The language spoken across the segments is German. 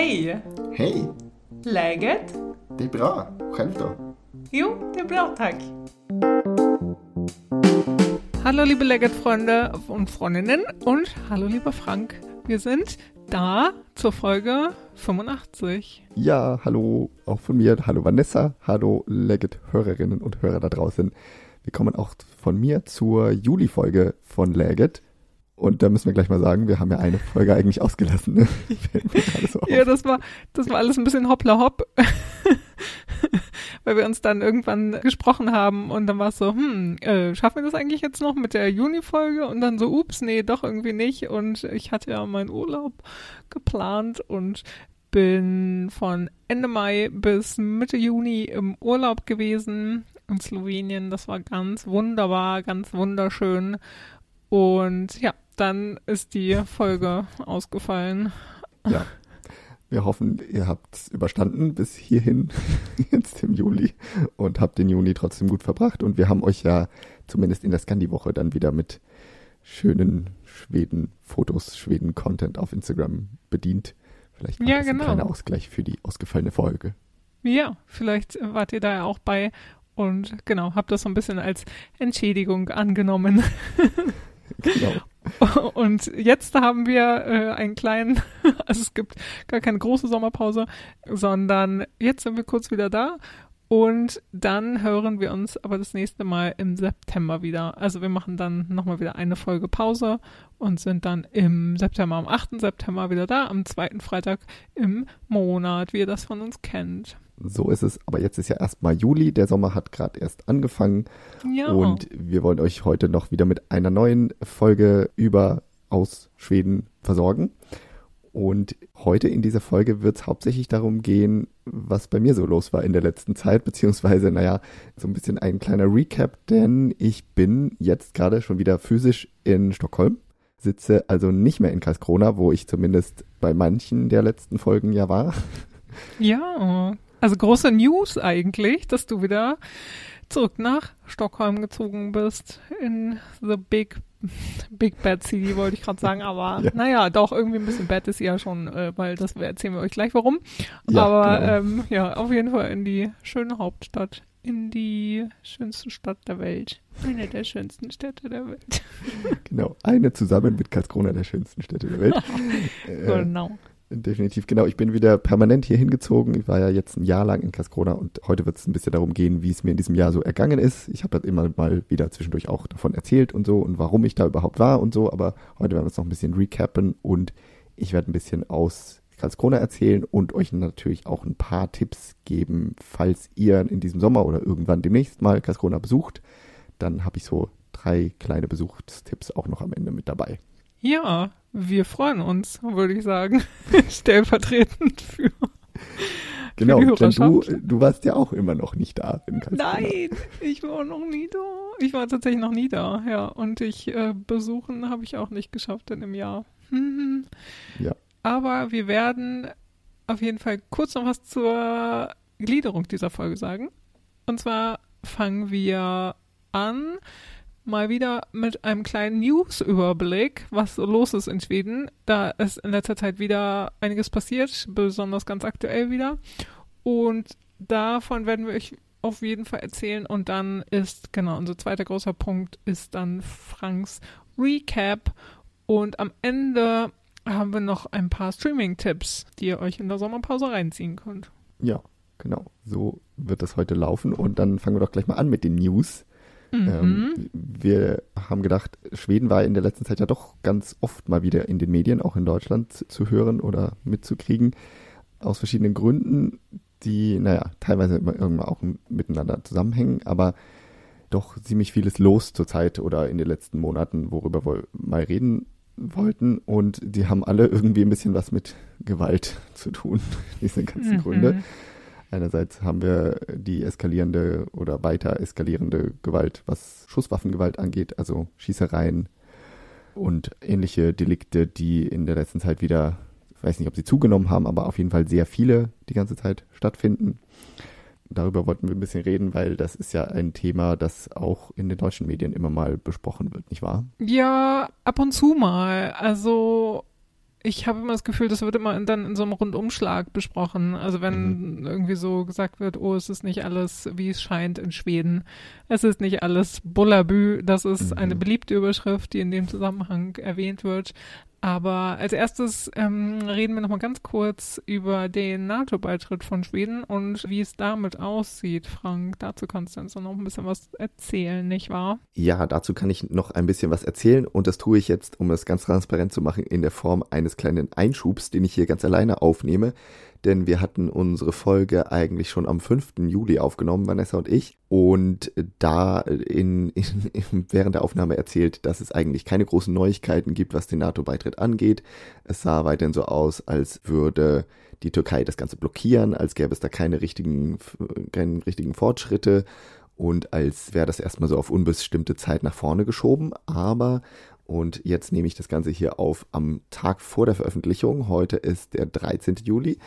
Hej! Hej! Läget? Det är bra. Själv då? Jo, det är bra tack. Hallo liebe Leggett-Freunde und Freundinnen und hallo lieber Frank. Wir sind da zur Folge 85. Ja, hallo auch von mir. Hallo Vanessa. Hallo Legit-Hörerinnen und Hörer da draußen. Wir kommen auch von mir zur Juli-Folge von Legit. Und da müssen wir gleich mal sagen, wir haben ja eine Folge eigentlich ausgelassen. Ne? So ja, das war, das war alles ein bisschen hoppla hopp. Weil wir uns dann irgendwann gesprochen haben und dann war es so, hm, äh, schaffen wir das eigentlich jetzt noch mit der Juni-Folge? Und dann so, ups, nee, doch irgendwie nicht. Und ich hatte ja meinen Urlaub geplant und bin von Ende Mai bis Mitte Juni im Urlaub gewesen in Slowenien. Das war ganz wunderbar, ganz wunderschön. Und ja, dann ist die Folge ausgefallen. Ja. Wir hoffen, ihr habt es überstanden bis hierhin, jetzt im Juli, und habt den Juni trotzdem gut verbracht. Und wir haben euch ja zumindest in der Scandi-Woche dann wieder mit schönen Schweden-Fotos, Schweden-Content auf Instagram bedient. Vielleicht war ja, das genau. ein kleiner Ausgleich für die ausgefallene Folge. Ja, vielleicht wart ihr da ja auch bei und genau, habt das so ein bisschen als Entschädigung angenommen. genau. Und jetzt haben wir äh, einen kleinen, also es gibt gar keine große Sommerpause, sondern jetzt sind wir kurz wieder da und dann hören wir uns aber das nächste Mal im September wieder. Also wir machen dann nochmal wieder eine Folge Pause und sind dann im September, am 8. September wieder da, am zweiten Freitag im Monat, wie ihr das von uns kennt. So ist es. Aber jetzt ist ja erstmal Juli. Der Sommer hat gerade erst angefangen. Ja. Und wir wollen euch heute noch wieder mit einer neuen Folge über aus Schweden versorgen. Und heute in dieser Folge wird es hauptsächlich darum gehen, was bei mir so los war in der letzten Zeit, beziehungsweise, naja, so ein bisschen ein kleiner Recap, denn ich bin jetzt gerade schon wieder physisch in Stockholm, sitze also nicht mehr in Karlskrona, wo ich zumindest bei manchen der letzten Folgen ja war. Ja, also große News eigentlich, dass du wieder zurück nach Stockholm gezogen bist in the big Big Bad City wollte ich gerade sagen, aber ja. naja, doch irgendwie ein bisschen bad ist sie ja schon, äh, weil das erzählen wir euch gleich warum. Ja, aber genau. ähm, ja, auf jeden Fall in die schöne Hauptstadt, in die schönste Stadt der Welt, eine der schönsten Städte der Welt. Genau, eine zusammen mit Karlskrona der schönsten Städte der Welt. genau. Definitiv, genau. Ich bin wieder permanent hier hingezogen. Ich war ja jetzt ein Jahr lang in Cascona und heute wird es ein bisschen darum gehen, wie es mir in diesem Jahr so ergangen ist. Ich habe halt immer mal wieder zwischendurch auch davon erzählt und so und warum ich da überhaupt war und so, aber heute werden wir es noch ein bisschen recappen und ich werde ein bisschen aus Karlskrona erzählen und euch natürlich auch ein paar Tipps geben, falls ihr in diesem Sommer oder irgendwann demnächst mal Karlskrona besucht. Dann habe ich so drei kleine Besuchstipps auch noch am Ende mit dabei. Ja, wir freuen uns, würde ich sagen, stellvertretend für. Genau, denn du, du warst ja auch immer noch nicht da. Nein, ich war noch nie da. Ich war tatsächlich noch nie da, ja. Und ich äh, besuchen habe ich auch nicht geschafft in einem Jahr. ja. Aber wir werden auf jeden Fall kurz noch was zur Gliederung dieser Folge sagen. Und zwar fangen wir an mal wieder mit einem kleinen News-Überblick, was so los ist in Schweden. Da ist in letzter Zeit wieder einiges passiert, besonders ganz aktuell wieder. Und davon werden wir euch auf jeden Fall erzählen. Und dann ist, genau, unser zweiter großer Punkt ist dann Franks Recap. Und am Ende haben wir noch ein paar Streaming-Tipps, die ihr euch in der Sommerpause reinziehen könnt. Ja, genau. So wird das heute laufen. Und dann fangen wir doch gleich mal an mit den News. Mhm. Ähm, wir haben gedacht, Schweden war in der letzten Zeit ja doch ganz oft mal wieder in den Medien, auch in Deutschland zu hören oder mitzukriegen, aus verschiedenen Gründen, die, naja, teilweise irgendwann auch miteinander zusammenhängen, aber doch ziemlich vieles los zurzeit oder in den letzten Monaten, worüber wir mal reden wollten. Und die haben alle irgendwie ein bisschen was mit Gewalt zu tun, diese ganzen Mhm. Gründe. Einerseits haben wir die eskalierende oder weiter eskalierende Gewalt, was Schusswaffengewalt angeht, also Schießereien und ähnliche Delikte, die in der letzten Zeit wieder, ich weiß nicht, ob sie zugenommen haben, aber auf jeden Fall sehr viele die ganze Zeit stattfinden. Darüber wollten wir ein bisschen reden, weil das ist ja ein Thema, das auch in den deutschen Medien immer mal besprochen wird, nicht wahr? Ja, ab und zu mal. Also ich habe immer das Gefühl, das wird immer dann in so einem Rundumschlag besprochen. Also wenn mhm. irgendwie so gesagt wird, oh, es ist nicht alles, wie es scheint in Schweden. Es ist nicht alles Bullabü. Das ist mhm. eine beliebte Überschrift, die in dem Zusammenhang erwähnt wird. Aber als erstes ähm, reden wir nochmal ganz kurz über den NATO-Beitritt von Schweden und wie es damit aussieht. Frank, dazu kannst du uns noch ein bisschen was erzählen, nicht wahr? Ja, dazu kann ich noch ein bisschen was erzählen und das tue ich jetzt, um es ganz transparent zu machen, in der Form eines kleinen Einschubs, den ich hier ganz alleine aufnehme denn wir hatten unsere Folge eigentlich schon am 5. Juli aufgenommen, Vanessa und ich, und da in, in, während der Aufnahme erzählt, dass es eigentlich keine großen Neuigkeiten gibt, was den NATO-Beitritt angeht. Es sah weiterhin so aus, als würde die Türkei das Ganze blockieren, als gäbe es da keine richtigen, keine richtigen Fortschritte und als wäre das erstmal so auf unbestimmte Zeit nach vorne geschoben. Aber und jetzt nehme ich das Ganze hier auf am Tag vor der Veröffentlichung. Heute ist der 13. Juli.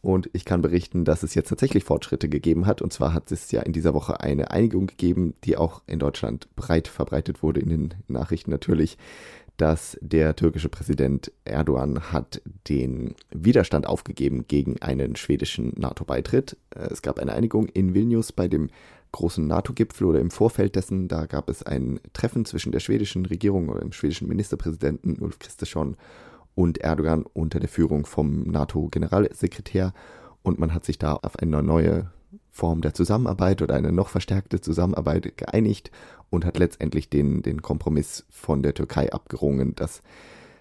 Und ich kann berichten, dass es jetzt tatsächlich Fortschritte gegeben hat. Und zwar hat es ja in dieser Woche eine Einigung gegeben, die auch in Deutschland breit verbreitet wurde, in den Nachrichten natürlich, dass der türkische Präsident Erdogan hat den Widerstand aufgegeben gegen einen schwedischen NATO-Beitritt. Es gab eine Einigung in Vilnius bei dem großen NATO-Gipfel oder im Vorfeld dessen, da gab es ein Treffen zwischen der schwedischen Regierung oder dem schwedischen Ministerpräsidenten Ulf Kristersson und Erdogan unter der Führung vom NATO-Generalsekretär. Und man hat sich da auf eine neue Form der Zusammenarbeit oder eine noch verstärkte Zusammenarbeit geeinigt und hat letztendlich den, den Kompromiss von der Türkei abgerungen, dass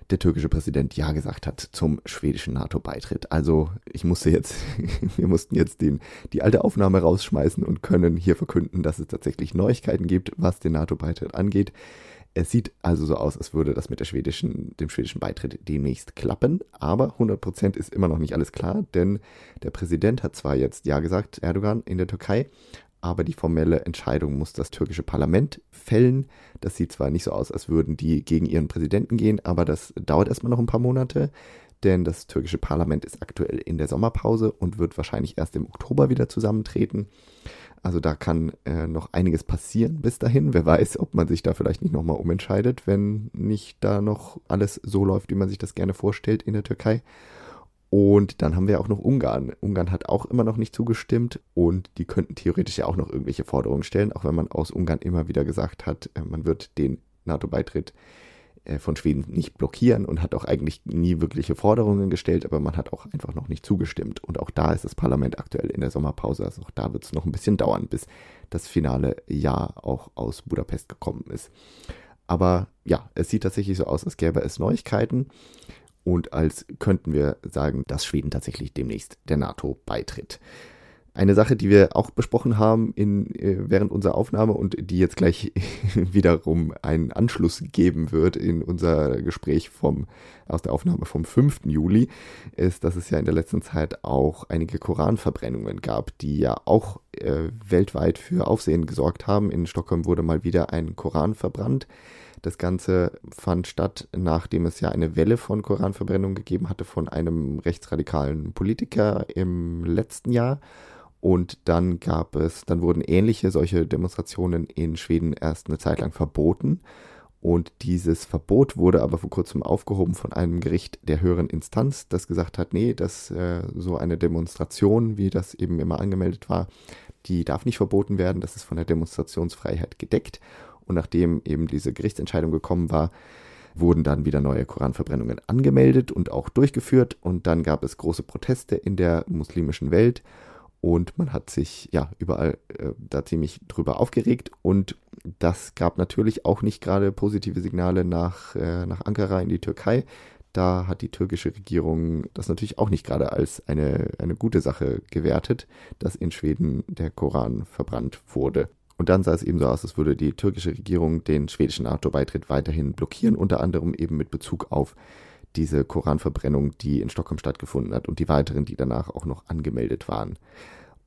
der türkische Präsident Ja gesagt hat zum schwedischen NATO-Beitritt. Also ich musste jetzt, wir mussten jetzt den, die alte Aufnahme rausschmeißen und können hier verkünden, dass es tatsächlich Neuigkeiten gibt, was den NATO-Beitritt angeht. Es sieht also so aus, als würde das mit der schwedischen, dem schwedischen Beitritt demnächst klappen, aber 100% ist immer noch nicht alles klar, denn der Präsident hat zwar jetzt Ja gesagt, Erdogan in der Türkei, aber die formelle Entscheidung muss das türkische Parlament fällen. Das sieht zwar nicht so aus, als würden die gegen ihren Präsidenten gehen, aber das dauert erstmal noch ein paar Monate, denn das türkische Parlament ist aktuell in der Sommerpause und wird wahrscheinlich erst im Oktober wieder zusammentreten. Also da kann äh, noch einiges passieren bis dahin. Wer weiß, ob man sich da vielleicht nicht nochmal umentscheidet, wenn nicht da noch alles so läuft, wie man sich das gerne vorstellt in der Türkei. Und dann haben wir auch noch Ungarn. Ungarn hat auch immer noch nicht zugestimmt und die könnten theoretisch ja auch noch irgendwelche Forderungen stellen, auch wenn man aus Ungarn immer wieder gesagt hat, äh, man wird den NATO-Beitritt äh, von Schweden nicht blockieren und hat auch eigentlich nie wirkliche Forderungen gestellt, aber man hat auch einfach noch nicht zugestimmt. Und auch da ist das Parlament aktuell in der Sommerpause, also auch da wird es noch ein bisschen dauern, bis das finale Ja auch aus Budapest gekommen ist. Aber ja, es sieht tatsächlich so aus, als gäbe es Neuigkeiten und als könnten wir sagen, dass Schweden tatsächlich demnächst der NATO beitritt. Eine Sache, die wir auch besprochen haben in, äh, während unserer Aufnahme und die jetzt gleich wiederum einen Anschluss geben wird in unser Gespräch vom, aus der Aufnahme vom 5. Juli, ist, dass es ja in der letzten Zeit auch einige Koranverbrennungen gab, die ja auch äh, weltweit für Aufsehen gesorgt haben. In Stockholm wurde mal wieder ein Koran verbrannt. Das Ganze fand statt, nachdem es ja eine Welle von Koranverbrennungen gegeben hatte von einem rechtsradikalen Politiker im letzten Jahr. Und dann gab es, dann wurden ähnliche solche Demonstrationen in Schweden erst eine Zeit lang verboten. Und dieses Verbot wurde aber vor kurzem aufgehoben von einem Gericht der höheren Instanz, das gesagt hat, nee, dass äh, so eine Demonstration, wie das eben immer angemeldet war, die darf nicht verboten werden, das ist von der Demonstrationsfreiheit gedeckt. Und nachdem eben diese Gerichtsentscheidung gekommen war, wurden dann wieder neue Koranverbrennungen angemeldet und auch durchgeführt. Und dann gab es große Proteste in der muslimischen Welt. Und man hat sich ja überall äh, da ziemlich drüber aufgeregt. Und das gab natürlich auch nicht gerade positive Signale nach, äh, nach Ankara in die Türkei. Da hat die türkische Regierung das natürlich auch nicht gerade als eine, eine gute Sache gewertet, dass in Schweden der Koran verbrannt wurde. Und dann sah es eben so aus, als würde die türkische Regierung den schwedischen NATO-Beitritt weiterhin blockieren, unter anderem eben mit Bezug auf diese Koranverbrennung, die in Stockholm stattgefunden hat und die weiteren, die danach auch noch angemeldet waren.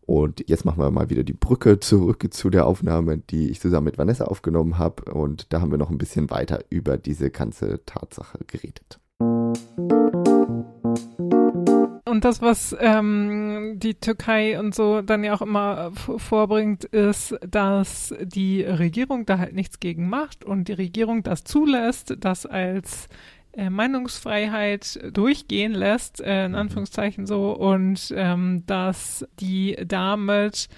Und jetzt machen wir mal wieder die Brücke zurück zu der Aufnahme, die ich zusammen mit Vanessa aufgenommen habe. Und da haben wir noch ein bisschen weiter über diese ganze Tatsache geredet. Und das, was ähm, die Türkei und so dann ja auch immer vorbringt, ist, dass die Regierung da halt nichts gegen macht und die Regierung das zulässt, das als äh, Meinungsfreiheit durchgehen lässt, äh, in mhm. Anführungszeichen so, und ähm, dass die damit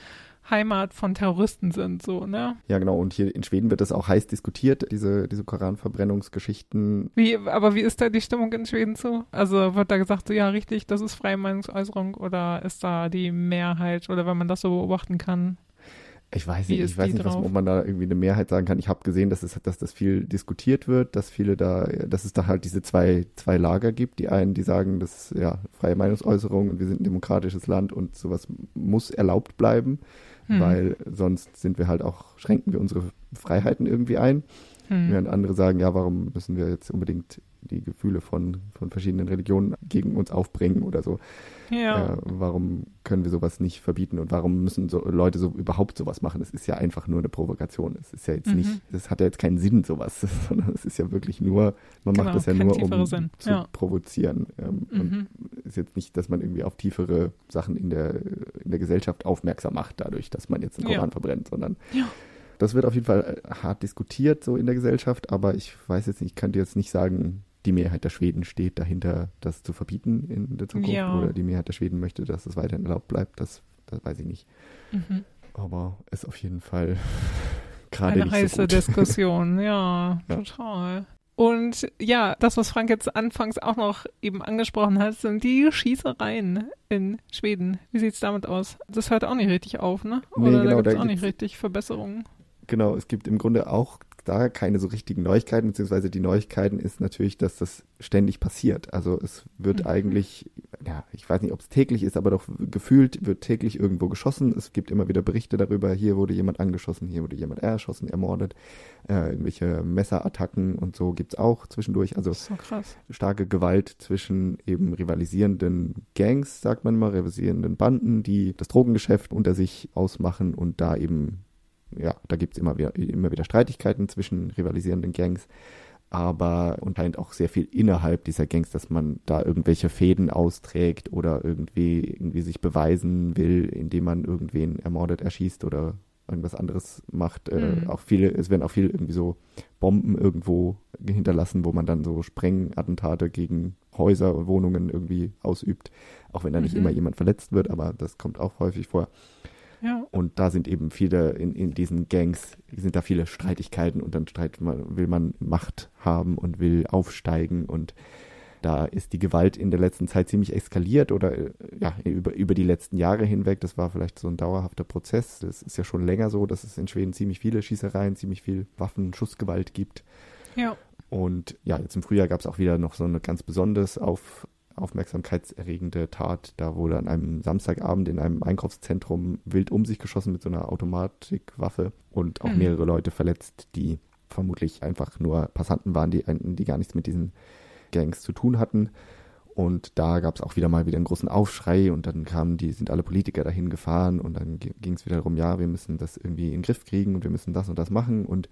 Heimat von Terroristen sind, so, ne? Ja, genau. Und hier in Schweden wird das auch heiß diskutiert, diese, diese Koranverbrennungsgeschichten. Wie, aber wie ist da die Stimmung in Schweden so? Also wird da gesagt, so, ja, richtig, das ist freie Meinungsäußerung oder ist da die Mehrheit oder wenn man das so beobachten kann? Ich weiß nicht, ich weiß nicht, was, ob man da irgendwie eine Mehrheit sagen kann. Ich habe gesehen, dass, es, dass das viel diskutiert wird, dass viele da, dass es da halt diese zwei, zwei Lager gibt. Die einen, die sagen, das ist ja freie Meinungsäußerung und wir sind ein demokratisches Land und sowas muss erlaubt bleiben, hm. weil sonst sind wir halt auch, schränken wir unsere Freiheiten irgendwie ein. Hm. Während andere sagen, ja, warum müssen wir jetzt unbedingt die Gefühle von, von verschiedenen Religionen gegen uns aufbringen oder so. Ja. Äh, warum können wir sowas nicht verbieten und warum müssen so Leute so überhaupt sowas machen? Es ist ja einfach nur eine Provokation. Es ist ja jetzt mhm. nicht, es hat ja jetzt keinen Sinn, sowas, sondern es ist ja wirklich nur, man genau, macht das ja nur, um Sinn. zu ja. provozieren. Ähm, mhm. Und ist jetzt nicht, dass man irgendwie auf tiefere Sachen in der, in der Gesellschaft aufmerksam macht, dadurch, dass man jetzt einen Koran ja. verbrennt, sondern ja das wird auf jeden Fall hart diskutiert so in der Gesellschaft, aber ich weiß jetzt nicht, ich könnte jetzt nicht sagen, die Mehrheit der Schweden steht dahinter, das zu verbieten in der Zukunft ja. oder die Mehrheit der Schweden möchte, dass es weiterhin erlaubt bleibt, das, das weiß ich nicht. Mhm. Aber ist auf jeden Fall gerade eine heiße so. Diskussion, ja, ja, total. Und ja, das, was Frank jetzt anfangs auch noch eben angesprochen hat, sind die Schießereien in Schweden. Wie sieht es damit aus? Das hört auch nicht richtig auf, ne? Oder nee, genau, da gibt es auch nicht richtig Verbesserungen. Genau, es gibt im Grunde auch da keine so richtigen Neuigkeiten, beziehungsweise die Neuigkeiten ist natürlich, dass das ständig passiert. Also es wird mhm. eigentlich, ja, ich weiß nicht, ob es täglich ist, aber doch gefühlt wird täglich irgendwo geschossen. Es gibt immer wieder Berichte darüber, hier wurde jemand angeschossen, hier wurde jemand erschossen, ermordet. Äh, irgendwelche Messerattacken und so gibt's auch zwischendurch. Also so starke Gewalt zwischen eben rivalisierenden Gangs, sagt man mal, rivalisierenden Banden, die das Drogengeschäft unter sich ausmachen und da eben ja, da gibt es immer wieder, immer wieder Streitigkeiten zwischen rivalisierenden Gangs, aber und halt auch sehr viel innerhalb dieser Gangs, dass man da irgendwelche Fäden austrägt oder irgendwie, irgendwie sich beweisen will, indem man irgendwen ermordet, erschießt oder irgendwas anderes macht. Äh, mhm. Äh, auch viele, es werden auch viele irgendwie so Bomben irgendwo hinterlassen, wo man dann so Sprengattentate gegen Häuser und Wohnungen irgendwie ausübt, auch wenn da nicht mhm. immer jemand verletzt wird, aber das kommt auch häufig vor. Ja. Und da sind eben viele in, in diesen Gangs, sind da viele Streitigkeiten und dann streit man, will man Macht haben und will aufsteigen und da ist die Gewalt in der letzten Zeit ziemlich eskaliert oder ja, über, über die letzten Jahre hinweg. Das war vielleicht so ein dauerhafter Prozess. Das ist ja schon länger so, dass es in Schweden ziemlich viele Schießereien, ziemlich viel Waffen, Schussgewalt gibt. Ja. Und ja, jetzt im Frühjahr gab es auch wieder noch so eine ganz besonders auf, aufmerksamkeitserregende Tat. Da wurde an einem Samstagabend in einem Einkaufszentrum wild um sich geschossen mit so einer Automatikwaffe und auch mhm. mehrere Leute verletzt, die vermutlich einfach nur Passanten waren, die, die gar nichts mit diesen Gangs zu tun hatten. Und da gab es auch wieder mal wieder einen großen Aufschrei und dann kamen die, sind alle Politiker dahin gefahren und dann ging es wieder darum, ja, wir müssen das irgendwie in den Griff kriegen und wir müssen das und das machen und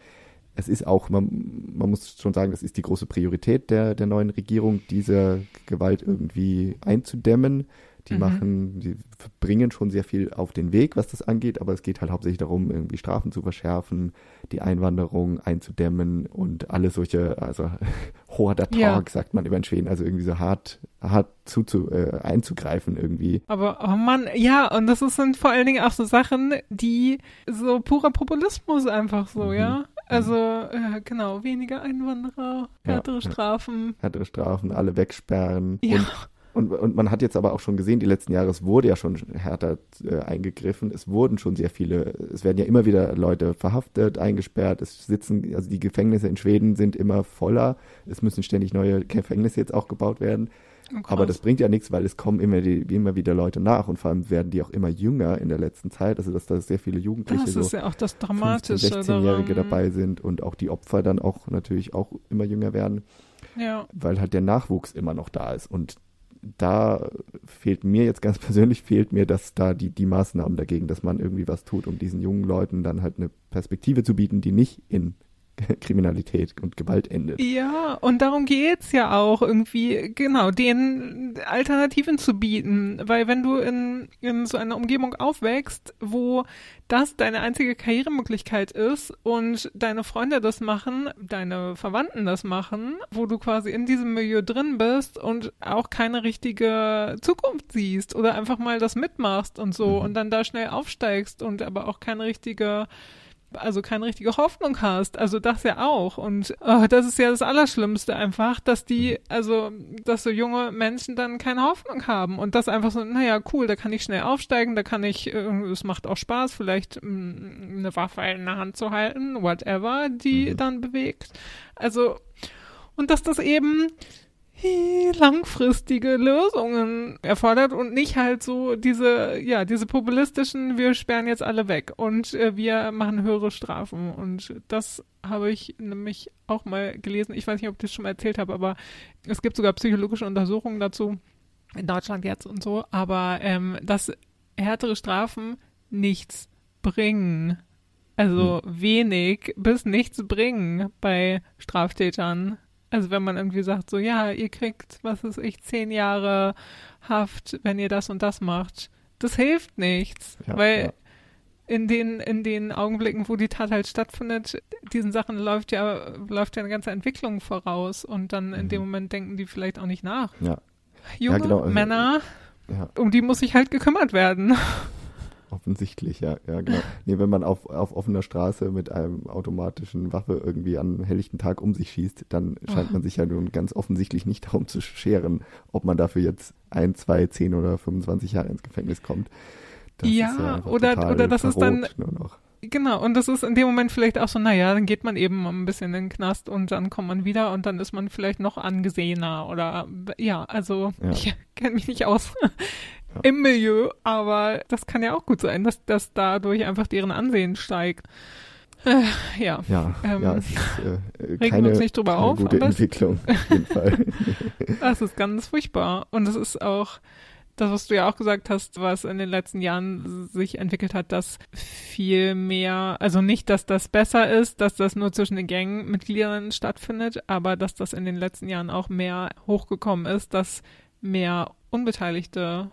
es ist auch, man, man muss schon sagen, das ist die große Priorität der, der neuen Regierung, diese Gewalt irgendwie einzudämmen. Die mhm. machen, die bringen schon sehr viel auf den Weg, was das angeht, aber es geht halt hauptsächlich darum, irgendwie Strafen zu verschärfen, die Einwanderung einzudämmen und alle solche, also hoher Tag, ja. sagt man über in Schweden, also irgendwie so hart, hart zuzu, äh, einzugreifen irgendwie. Aber, oh Mann, ja, und das sind vor allen Dingen auch so Sachen, die so purer Populismus einfach so, mhm. ja. Also, äh, genau, weniger Einwanderer, härtere ja, Strafen. Härtere Strafen, alle wegsperren. Ja. Und, und, und, man hat jetzt aber auch schon gesehen, die letzten Jahre, es wurde ja schon härter äh, eingegriffen. Es wurden schon sehr viele, es werden ja immer wieder Leute verhaftet, eingesperrt. Es sitzen, also die Gefängnisse in Schweden sind immer voller. Es müssen ständig neue Gefängnisse jetzt auch gebaut werden. Oh, Aber das bringt ja nichts, weil es kommen immer, die, immer wieder Leute nach und vor allem werden die auch immer jünger in der letzten Zeit. Also dass da sehr viele Jugendliche, das ist so ja auch das Dramatische 16-Jährige dabei sind und auch die Opfer dann auch natürlich auch immer jünger werden. Ja. Weil halt der Nachwuchs immer noch da ist. Und da fehlt mir jetzt ganz persönlich, fehlt mir, dass da die, die Maßnahmen dagegen, dass man irgendwie was tut, um diesen jungen Leuten dann halt eine Perspektive zu bieten, die nicht in Kriminalität und Gewalt endet. Ja, und darum geht's ja auch irgendwie, genau, den Alternativen zu bieten. Weil wenn du in, in so einer Umgebung aufwächst, wo das deine einzige Karrieremöglichkeit ist und deine Freunde das machen, deine Verwandten das machen, wo du quasi in diesem Milieu drin bist und auch keine richtige Zukunft siehst oder einfach mal das mitmachst und so mhm. und dann da schnell aufsteigst und aber auch keine richtige also keine richtige Hoffnung hast. Also das ja auch. Und oh, das ist ja das Allerschlimmste einfach, dass die, also, dass so junge Menschen dann keine Hoffnung haben und das einfach so, naja, cool, da kann ich schnell aufsteigen, da kann ich, es macht auch Spaß, vielleicht mm, eine Waffe in der Hand zu halten, whatever, die mhm. dann bewegt. Also, und dass das eben langfristige Lösungen erfordert und nicht halt so diese, ja, diese populistischen, wir sperren jetzt alle weg und äh, wir machen höhere Strafen. Und das habe ich nämlich auch mal gelesen. Ich weiß nicht, ob ich das schon mal erzählt habe, aber es gibt sogar psychologische Untersuchungen dazu, in Deutschland jetzt und so, aber ähm, dass härtere Strafen nichts bringen. Also hm. wenig bis nichts bringen bei Straftätern. Also wenn man irgendwie sagt, so ja, ihr kriegt, was ist ich, zehn Jahre Haft, wenn ihr das und das macht. Das hilft nichts, ja, weil ja. in den in den Augenblicken, wo die Tat halt stattfindet, diesen Sachen läuft ja läuft ja eine ganze Entwicklung voraus und dann in dem mhm. Moment denken die vielleicht auch nicht nach. Ja. Junge ja, genau, also, Männer, um die muss sich halt gekümmert werden. Offensichtlich, ja, ja, genau. Nee, wenn man auf, auf offener Straße mit einem automatischen Waffe irgendwie an helllichten Tag um sich schießt, dann scheint man sich ja nun ganz offensichtlich nicht darum zu scheren, ob man dafür jetzt ein, zwei, zehn oder 25 Jahre ins Gefängnis kommt. Das ja, ja oder, oder das ist dann, Genau, und das ist in dem Moment vielleicht auch so, naja, dann geht man eben ein bisschen in den Knast und dann kommt man wieder und dann ist man vielleicht noch angesehener oder ja, also ja. ich kenne mich nicht aus ja. im Milieu, aber das kann ja auch gut sein, dass, dass dadurch einfach deren Ansehen steigt. Äh, ja. Ja, ähm, ja, es ist äh, keine, regen uns nicht drüber keine auf. Gute Entwicklung, auf jeden Fall. das ist ganz furchtbar. Und es ist auch das, was du ja auch gesagt hast, was in den letzten Jahren sich entwickelt hat, dass viel mehr, also nicht, dass das besser ist, dass das nur zwischen den Gangmitgliedern stattfindet, aber dass das in den letzten Jahren auch mehr hochgekommen ist, dass mehr Unbeteiligte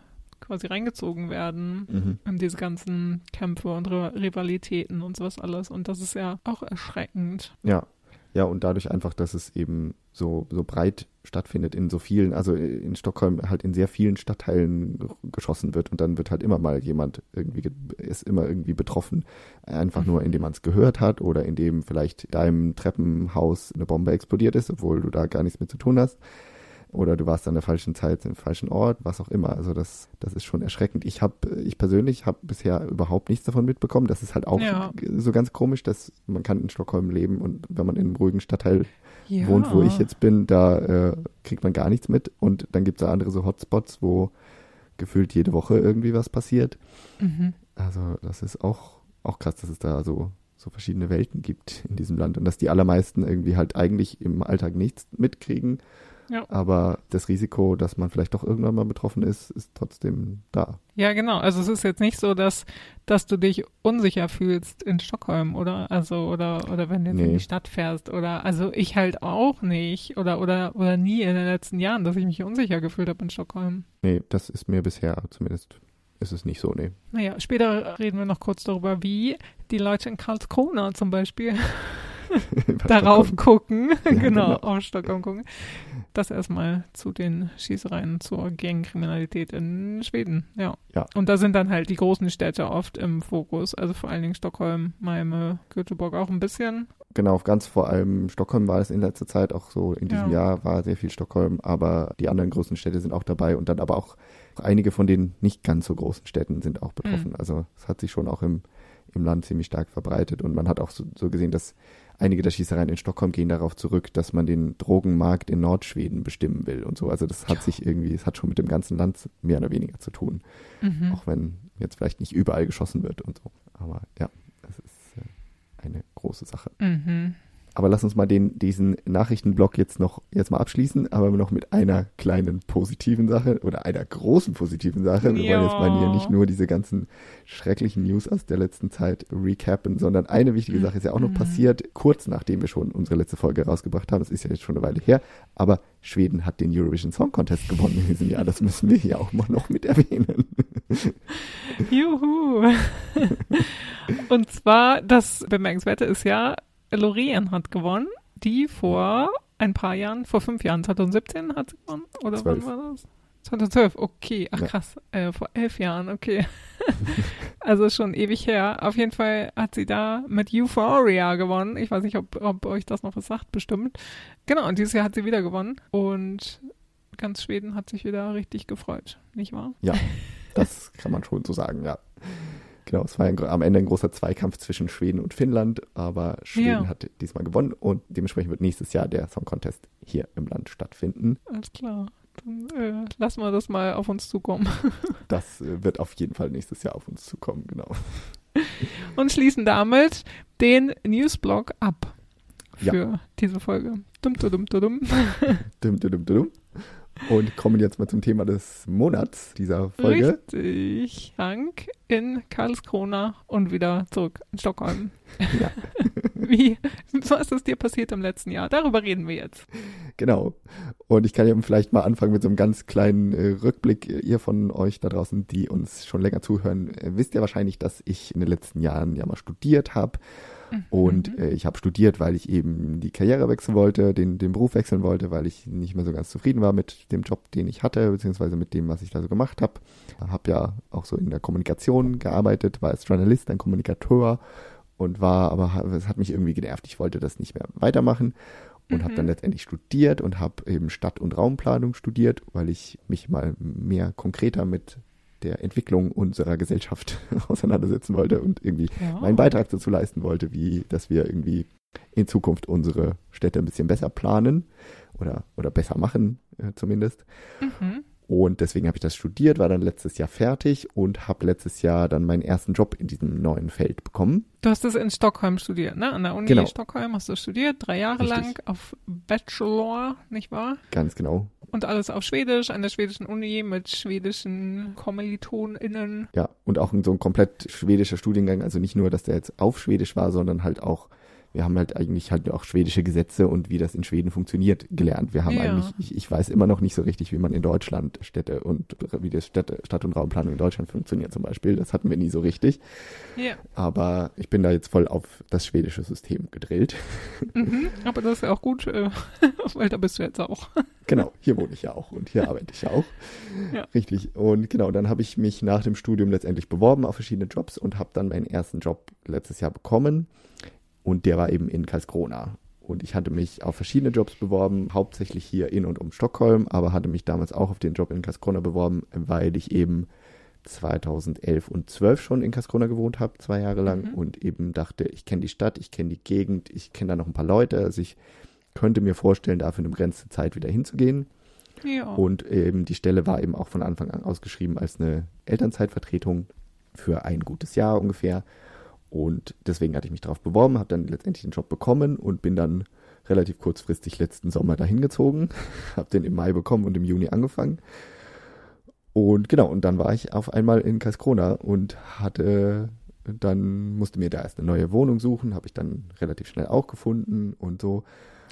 quasi reingezogen werden mhm. in diese ganzen Kämpfe und Rivalitäten und sowas alles. Und das ist ja auch erschreckend. Ja, ja, und dadurch einfach, dass es eben so, so breit stattfindet in so vielen, also in Stockholm halt in sehr vielen Stadtteilen geschossen wird und dann wird halt immer mal jemand irgendwie, ist immer irgendwie betroffen. Einfach nur, indem man es gehört hat oder indem vielleicht deinem Treppenhaus eine Bombe explodiert ist, obwohl du da gar nichts mit zu tun hast oder du warst an der falschen Zeit im falschen Ort, was auch immer. Also das, das ist schon erschreckend. Ich habe, ich persönlich habe bisher überhaupt nichts davon mitbekommen. Das ist halt auch ja. so ganz komisch, dass man kann in Stockholm leben und wenn man in einem ruhigen Stadtteil ja. wohnt, wo ich jetzt bin, da äh, kriegt man gar nichts mit. Und dann gibt es da andere so Hotspots, wo gefühlt jede Woche irgendwie was passiert. Mhm. Also das ist auch, auch krass, dass es da so so verschiedene Welten gibt in diesem Land und dass die allermeisten irgendwie halt eigentlich im Alltag nichts mitkriegen ja. Aber das Risiko, dass man vielleicht doch irgendwann mal betroffen ist, ist trotzdem da. Ja, genau. Also es ist jetzt nicht so, dass, dass du dich unsicher fühlst in Stockholm, oder? Also, oder, oder wenn du jetzt nee. in die Stadt fährst, oder, also ich halt auch nicht, oder, oder, oder nie in den letzten Jahren, dass ich mich unsicher gefühlt habe in Stockholm. Nee, das ist mir bisher zumindest ist es nicht so, nee. Naja, später reden wir noch kurz darüber, wie die Leute in Karlskrona zum Beispiel darauf gucken. Ja, genau, genau, auf Stockholm gucken. Das erstmal zu den Schießereien zur Gangkriminalität in Schweden, ja. ja. Und da sind dann halt die großen Städte oft im Fokus, also vor allen Dingen Stockholm, Malmö, Göteborg auch ein bisschen. Genau, ganz vor allem Stockholm war es in letzter Zeit auch so. In diesem ja. Jahr war sehr viel Stockholm, aber die anderen großen Städte sind auch dabei und dann aber auch einige von den nicht ganz so großen Städten sind auch betroffen. Mhm. Also es hat sich schon auch im, im Land ziemlich stark verbreitet und man hat auch so, so gesehen, dass einige der Schießereien in Stockholm gehen darauf zurück, dass man den Drogenmarkt in Nordschweden bestimmen will und so. Also das hat sich irgendwie, es hat schon mit dem ganzen Land mehr oder weniger zu tun. Mhm. Auch wenn jetzt vielleicht nicht überall geschossen wird und so. Aber ja, es ist äh, eine große Sache. Mhm. Aber lass uns mal den, diesen Nachrichtenblock jetzt noch jetzt mal abschließen, aber noch mit einer kleinen positiven Sache oder einer großen positiven Sache. Wir Ja. wollen jetzt mal hier nicht nur diese ganzen schrecklichen News aus der letzten Zeit recappen, sondern eine wichtige Sache ist ja auch noch Mhm. passiert, kurz nachdem wir schon unsere letzte Folge rausgebracht haben. Das ist ja jetzt schon eine Weile her, aber Schweden hat den Eurovision Song Contest gewonnen in diesem Jahr. Das müssen wir hier auch mal noch mit erwähnen. Juhu. Und zwar, das Bemerkenswerte ist ja, Loreen hat gewonnen, die vor ein paar Jahren, vor fünf Jahren, 2017 hat sie gewonnen? Oder Zwölf. wann war das? 2012, okay. Ach Ja. krass, äh, vor elf Jahren, okay. also schon ewig her. Auf jeden Fall hat sie da mit Euphoria gewonnen. Ich weiß nicht, ob, ob euch das noch was sagt, bestimmt. Genau, und dieses Jahr hat sie wieder gewonnen. Und ganz Schweden hat sich wieder richtig gefreut, nicht wahr? Das kann man schon so sagen, ja. Genau, es war ein, am Ende ein großer Zweikampf zwischen Schweden und Finnland, aber Schweden Ja. hat diesmal gewonnen und dementsprechend wird nächstes Jahr der Song Contest hier im Land stattfinden. Alles klar. Dann äh, lassen wir das mal auf uns zukommen. Das äh, wird auf jeden Fall nächstes Jahr auf uns zukommen, genau. Und schließen damit den Newsblog ab Ja. für diese Folge. Dum, dum, dum, dum. Dum, dum, dum, dum. Und kommen jetzt mal zum Thema des Monats dieser Folge. Richtig, Hank in Karlskrona und wieder zurück in Stockholm. Ja. Wie, was ist dir passiert im letzten Jahr? Darüber reden wir jetzt. Genau. Und ich kann ja vielleicht mal anfangen mit so einem ganz kleinen äh, Rückblick. Ihr von euch da draußen, die uns schon länger zuhören, äh, wisst ja wahrscheinlich, dass ich in den letzten Jahren ja mal studiert habe. Und äh, ich habe studiert, weil ich eben die Karriere wechseln wollte, den, den Beruf wechseln wollte, weil ich nicht mehr so ganz zufrieden war mit dem Job, den ich hatte, beziehungsweise mit dem, was ich da so gemacht habe. Habe ja auch so in der Kommunikation gearbeitet, war als Journalist, ein Kommunikator und war, aber es hat mich irgendwie genervt. Ich wollte das nicht mehr weitermachen und habe Mhm. dann letztendlich studiert und habe eben Stadt- und Raumplanung studiert, weil ich mich mal mehr konkreter mit der Entwicklung unserer Gesellschaft auseinandersetzen wollte und irgendwie Ja. meinen Beitrag dazu leisten wollte, wie, dass wir irgendwie in Zukunft unsere Städte ein bisschen besser planen oder, oder besser machen, äh, zumindest. Mhm. Und deswegen habe ich das studiert, war dann letztes Jahr fertig und habe letztes Jahr dann meinen ersten Job in diesem neuen Feld bekommen. Du hast es in Stockholm studiert, ne? An der Uni Genau. Stockholm hast du studiert, drei Jahre Richtig. lang auf Bachelor, nicht wahr? Ganz genau. Und alles auf Schwedisch, an der schwedischen Uni mit schwedischen KommilitonInnen. Ja, und auch so ein komplett schwedischer Studiengang, also nicht nur, dass der jetzt auf Schwedisch war, sondern halt auch, wir haben halt eigentlich halt auch schwedische Gesetze und wie das in Schweden funktioniert gelernt. Wir haben Ja. eigentlich, ich, ich weiß immer noch nicht so richtig, wie man in Deutschland Städte und wie das Städte, Stadt- und Raumplanung in Deutschland funktioniert zum Beispiel. Das hatten wir nie so richtig. Ja. Aber ich bin da jetzt voll auf das schwedische System gedrillt. Mhm. Aber das ist ja auch gut, äh, weil da bist du jetzt auch. Genau, hier wohne ich ja auch und hier arbeite ich ja auch. Ja. Richtig. Und genau, dann habe ich mich nach dem Studium letztendlich beworben auf verschiedene Jobs und habe dann meinen ersten Job letztes Jahr bekommen. Und der war eben in Karlskrona. Und ich hatte mich auf verschiedene Jobs beworben, hauptsächlich hier in und um Stockholm, aber hatte mich damals auch auf den Job in Karlskrona beworben, weil ich eben 2011 und 12 schon in Karlskrona gewohnt habe, zwei Jahre lang Mhm. und eben dachte, ich kenne die Stadt, ich kenne die Gegend, ich kenne da noch ein paar Leute, also ich könnte mir vorstellen, da für eine begrenzte Zeit wieder hinzugehen. Ja. Und eben die Stelle war eben auch von Anfang an ausgeschrieben als eine Elternzeitvertretung für ein gutes Jahr ungefähr. Und deswegen hatte ich mich darauf beworben, habe dann letztendlich den Job bekommen und bin dann relativ kurzfristig letzten Sommer dahin gezogen, habe den im Mai bekommen und im Juni angefangen. Und genau, und dann war ich auf einmal in Karlskrona und hatte, dann musste mir da erst eine neue Wohnung suchen, habe ich dann relativ schnell auch gefunden und so.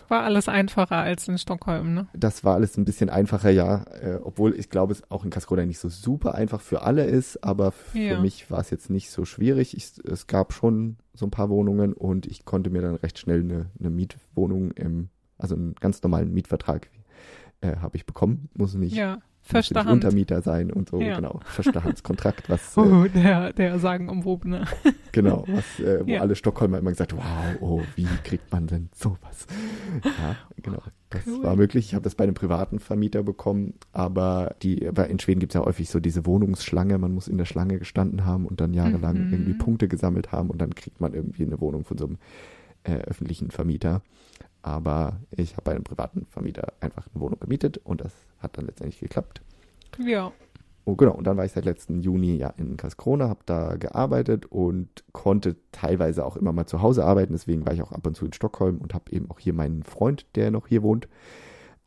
War alles einfacher als in Stockholm, ne? Das war alles ein bisschen einfacher, ja. Äh, obwohl ich glaube, es auch in Karlskrona nicht so super einfach für alle ist, aber für Ja. mich war es jetzt nicht so schwierig. Ich, es gab schon so ein paar Wohnungen und ich konnte mir dann recht schnell eine, eine Mietwohnung im, also einen ganz normalen Mietvertrag äh, habe ich bekommen. Muss nicht, Ja. Verstanden. Untermieter sein und so, Ja. genau. Verstahandskontrakt, was äh, Oh, der, der sagenumwobene. Genau, was, äh, wo Ja. alle Stockholmer immer gesagt wow, oh, wie kriegt man denn sowas? Ja, genau. Das Cool. war möglich. Ich habe das bei einem privaten Vermieter bekommen, aber die, weil in Schweden gibt es ja häufig so diese Wohnungsschlange, man muss in der Schlange gestanden haben und dann jahrelang Mhm. irgendwie Punkte gesammelt haben und dann kriegt man irgendwie eine Wohnung von so einem äh, öffentlichen Vermieter. Aber ich habe bei einem privaten Vermieter einfach eine Wohnung gemietet und das hat dann letztendlich geklappt. Ja. Oh, genau, und dann war ich seit letzten Juni ja in Karlskrona, habe da gearbeitet und konnte teilweise auch immer mal zu Hause arbeiten. Deswegen war ich auch ab und zu in Stockholm und habe eben auch hier meinen Freund, der noch hier wohnt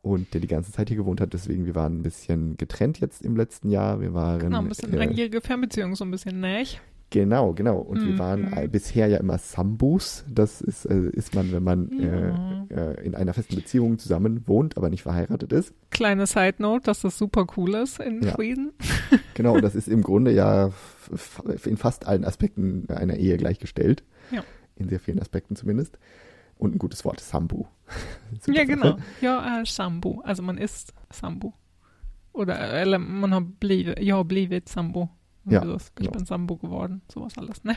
und der die ganze Zeit hier gewohnt hat. Deswegen, wir waren ein bisschen getrennt jetzt im letzten Jahr. Wir waren. Genau, ein bisschen äh, langjährige Fernbeziehung, so ein bisschen, ne? Genau, genau. Und wir Mhm. waren äh, bisher ja immer Sambus. Das ist, äh, ist man, wenn man Ja. äh, äh, in einer festen Beziehung zusammen wohnt, aber nicht verheiratet ist. Kleine Side Note, dass das super cool ist in Ja. Schweden. Genau, das ist im Grunde ja in fast allen Aspekten einer Ehe gleichgestellt. Ja. In sehr vielen Aspekten zumindest. Und ein gutes Wort, Sambu. Ja, genau. Ja, äh, Sambo. Also man ist Sambo. Oder, eller man har blivit, jag har blivit Sambo. Ja, Also, ich genau. bin Sambo geworden. Sowas alles, ne?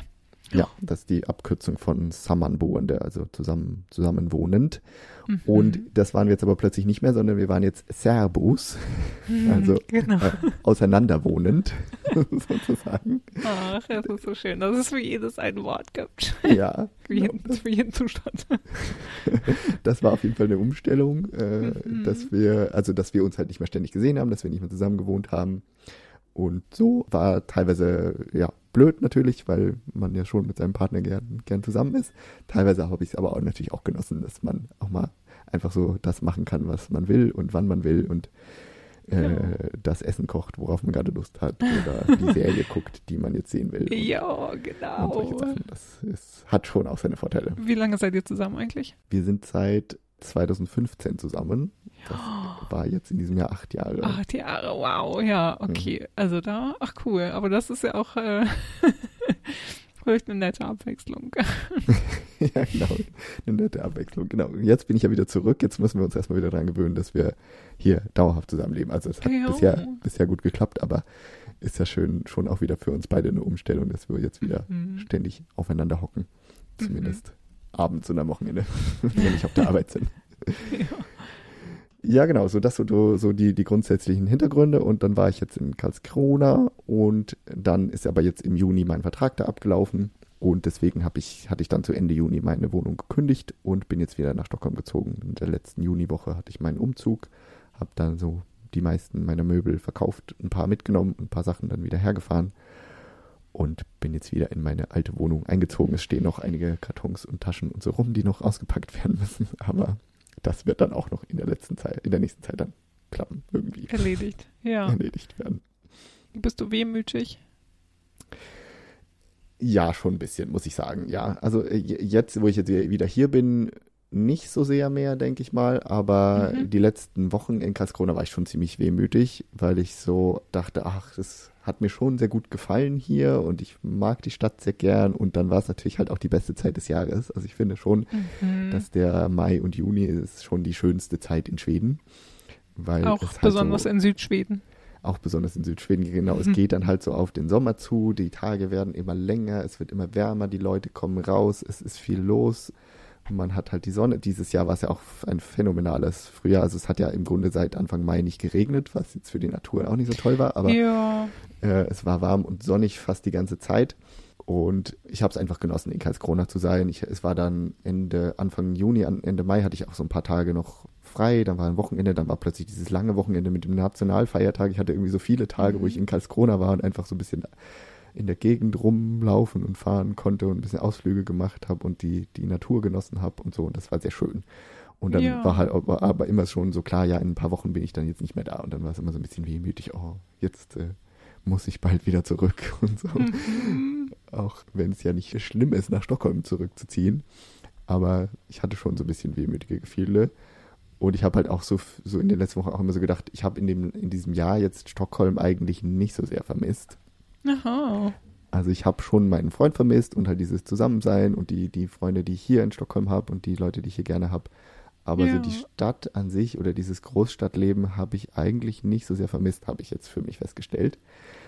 Ja, das ist die Abkürzung von Sammanbohende, also zusammen, zusammenwohnend. Mhm. Und das waren wir jetzt aber plötzlich nicht mehr, sondern wir waren jetzt Serbus, also genau. äh, auseinanderwohnend, sozusagen. Ach, das ist so schön, dass es für jedes ein Wort gibt. Ja, Für genau. jeden, für jeden Zustand. das war auf jeden Fall eine Umstellung, äh, Mhm. dass wir, also dass wir uns halt nicht mehr ständig gesehen haben, dass wir nicht mehr zusammen gewohnt haben. Und so war teilweise, ja, blöd natürlich, weil man ja schon mit seinem Partner gern, gern zusammen ist. Teilweise habe ich es aber auch natürlich auch genossen, dass man auch mal einfach so das machen kann, was man will und wann man will und äh, Ja. das Essen kocht, worauf man gerade Lust hat oder die Serie guckt, die man jetzt sehen will. Ja, genau. Das ist, hat schon auch seine Vorteile. Wie lange seid ihr zusammen eigentlich? Wir sind seit 2015 zusammen. Das war jetzt in diesem Jahr acht Jahre. Acht Jahre, wow, ja, okay. Also da, ach cool. Aber das ist ja auch äh, vielleicht eine nette Abwechslung. ja, genau. Eine nette Abwechslung. Genau. Jetzt bin ich ja wieder zurück. Jetzt müssen wir uns erstmal wieder dran gewöhnen, dass wir hier dauerhaft zusammenleben. Also es hat Ja. bisher, bisher gut geklappt, aber ist ja schön, schon auch wieder für uns beide eine Umstellung, dass wir jetzt wieder Mhm. ständig aufeinander hocken. Zumindest abends und am Wochenende, wenn wir nicht auf der Arbeit sind. Ja. Ja, genau, so das so, so die, die grundsätzlichen Hintergründe und dann war ich jetzt in Karlskrona und dann ist aber jetzt im Juni mein Vertrag da abgelaufen und deswegen hab ich, hatte ich dann zu Ende Juni meine Wohnung gekündigt und bin jetzt wieder nach Stockholm gezogen. In der letzten Juniwoche hatte ich meinen Umzug, habe dann so die meisten meiner Möbel verkauft, ein paar mitgenommen, ein paar Sachen dann wieder hergefahren und bin jetzt wieder in meine alte Wohnung eingezogen. Es stehen noch einige Kartons und Taschen und so rum, die noch ausgepackt werden müssen, aber das wird dann auch noch in der letzten Zeit, in der nächsten Zeit dann klappen, irgendwie Erledigt. Ja. erledigt werden. Bist du wehmütig? Ja, schon ein bisschen, muss ich sagen. Ja, also äh, jetzt, wo ich jetzt wieder hier bin, nicht so sehr mehr, denke ich mal. Aber Mhm. die letzten Wochen in Karlskrona war ich schon ziemlich wehmütig, weil ich so dachte, ach, das hat mir schon sehr gut gefallen hier und ich mag die Stadt sehr gern. Und dann war es natürlich halt auch die beste Zeit des Jahres. Also ich finde schon, Mhm. dass der Mai und Juni ist schon die schönste Zeit in Schweden. Weil auch es halt besonders so, in Südschweden. auch besonders in Südschweden, genau. Es Mhm. geht dann halt so auf den Sommer zu, die Tage werden immer länger, es wird immer wärmer, die Leute kommen raus, es ist viel los. Man hat halt die Sonne. Dieses Jahr war es ja auch ein phänomenales Frühjahr. Also es hat ja im Grunde seit Anfang Mai nicht geregnet, was jetzt für die Natur auch nicht so toll war, aber ja. Äh, es war warm und sonnig fast die ganze Zeit. Und ich habe es einfach genossen, in Karlskrona zu sein. Ich, es war dann Ende, Anfang Juni, Ende Mai hatte ich auch so ein paar Tage noch frei. Dann war ein Wochenende, dann war plötzlich dieses lange Wochenende mit dem Nationalfeiertag. Ich hatte irgendwie so viele Tage, wo ich in Karlskrona war und einfach so ein bisschen in der Gegend rumlaufen und fahren konnte und ein bisschen Ausflüge gemacht habe und die, die Natur genossen habe und so. Und das war sehr schön. Und dann Ja. war halt aber, aber immer schon so klar, ja, in ein paar Wochen bin ich dann jetzt nicht mehr da. Und dann war es immer so ein bisschen wehmütig, oh, jetzt äh, muss ich bald wieder zurück und so. Mhm. Auch wenn es ja nicht schlimm ist, nach Stockholm zurückzuziehen. Aber ich hatte schon so ein bisschen wehmütige Gefühle. Und ich habe halt auch so, so in den letzten Wochen auch immer so gedacht, ich habe in, dem, in diesem Jahr jetzt Stockholm eigentlich nicht so sehr vermisst. Aha. Also ich habe schon meinen Freund vermisst und halt dieses Zusammensein und die, die Freunde, die ich hier in Stockholm habe und die Leute, die ich hier gerne habe. Aber Ja. so die Stadt an sich oder dieses Großstadtleben habe ich eigentlich nicht so sehr vermisst, habe ich jetzt für mich festgestellt.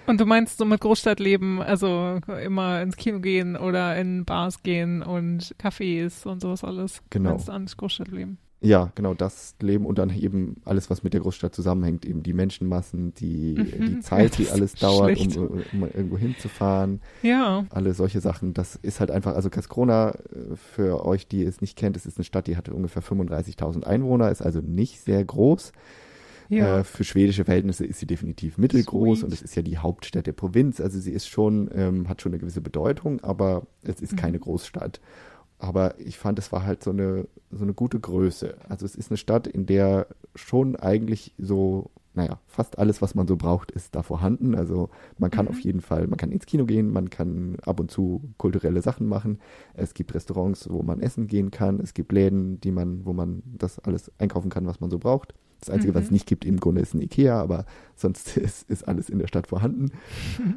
Und du meinst so mit Großstadtleben, also immer ins Kino gehen oder in Bars gehen und Cafés und sowas alles. Genau. Meinst du ans Großstadtleben? Ja, genau das Leben und dann eben alles, was mit der Großstadt zusammenhängt, eben die Menschenmassen, die, Mhm. die Zeit, die alles dauert, um, um irgendwo hinzufahren, Ja. alle solche Sachen. Das ist halt einfach, also Karlskrona, äh, für euch, die es nicht kennt, es ist eine Stadt, die hatte ungefähr 35.000 Einwohner, ist also nicht sehr groß. Ja. Äh, für schwedische Verhältnisse ist sie definitiv mittelgroß Sweet. und es ist ja die Hauptstadt der Provinz. Also sie ist schon, ähm, hat schon eine gewisse Bedeutung, aber es ist Mhm. keine Großstadt. Aber ich fand, es war halt so eine, so eine gute Größe. Also es ist eine Stadt, in der schon eigentlich so, naja, fast alles, was man so braucht, ist da vorhanden. Also man kann Mhm. auf jeden Fall, man kann ins Kino gehen, man kann ab und zu kulturelle Sachen machen. Es gibt Restaurants, wo man essen gehen kann. Es gibt Läden, die man, wo man das alles einkaufen kann, was man so braucht. Das Einzige, was Mhm. es nicht gibt im Grunde, ist ein Ikea, aber sonst ist, ist alles in der Stadt vorhanden.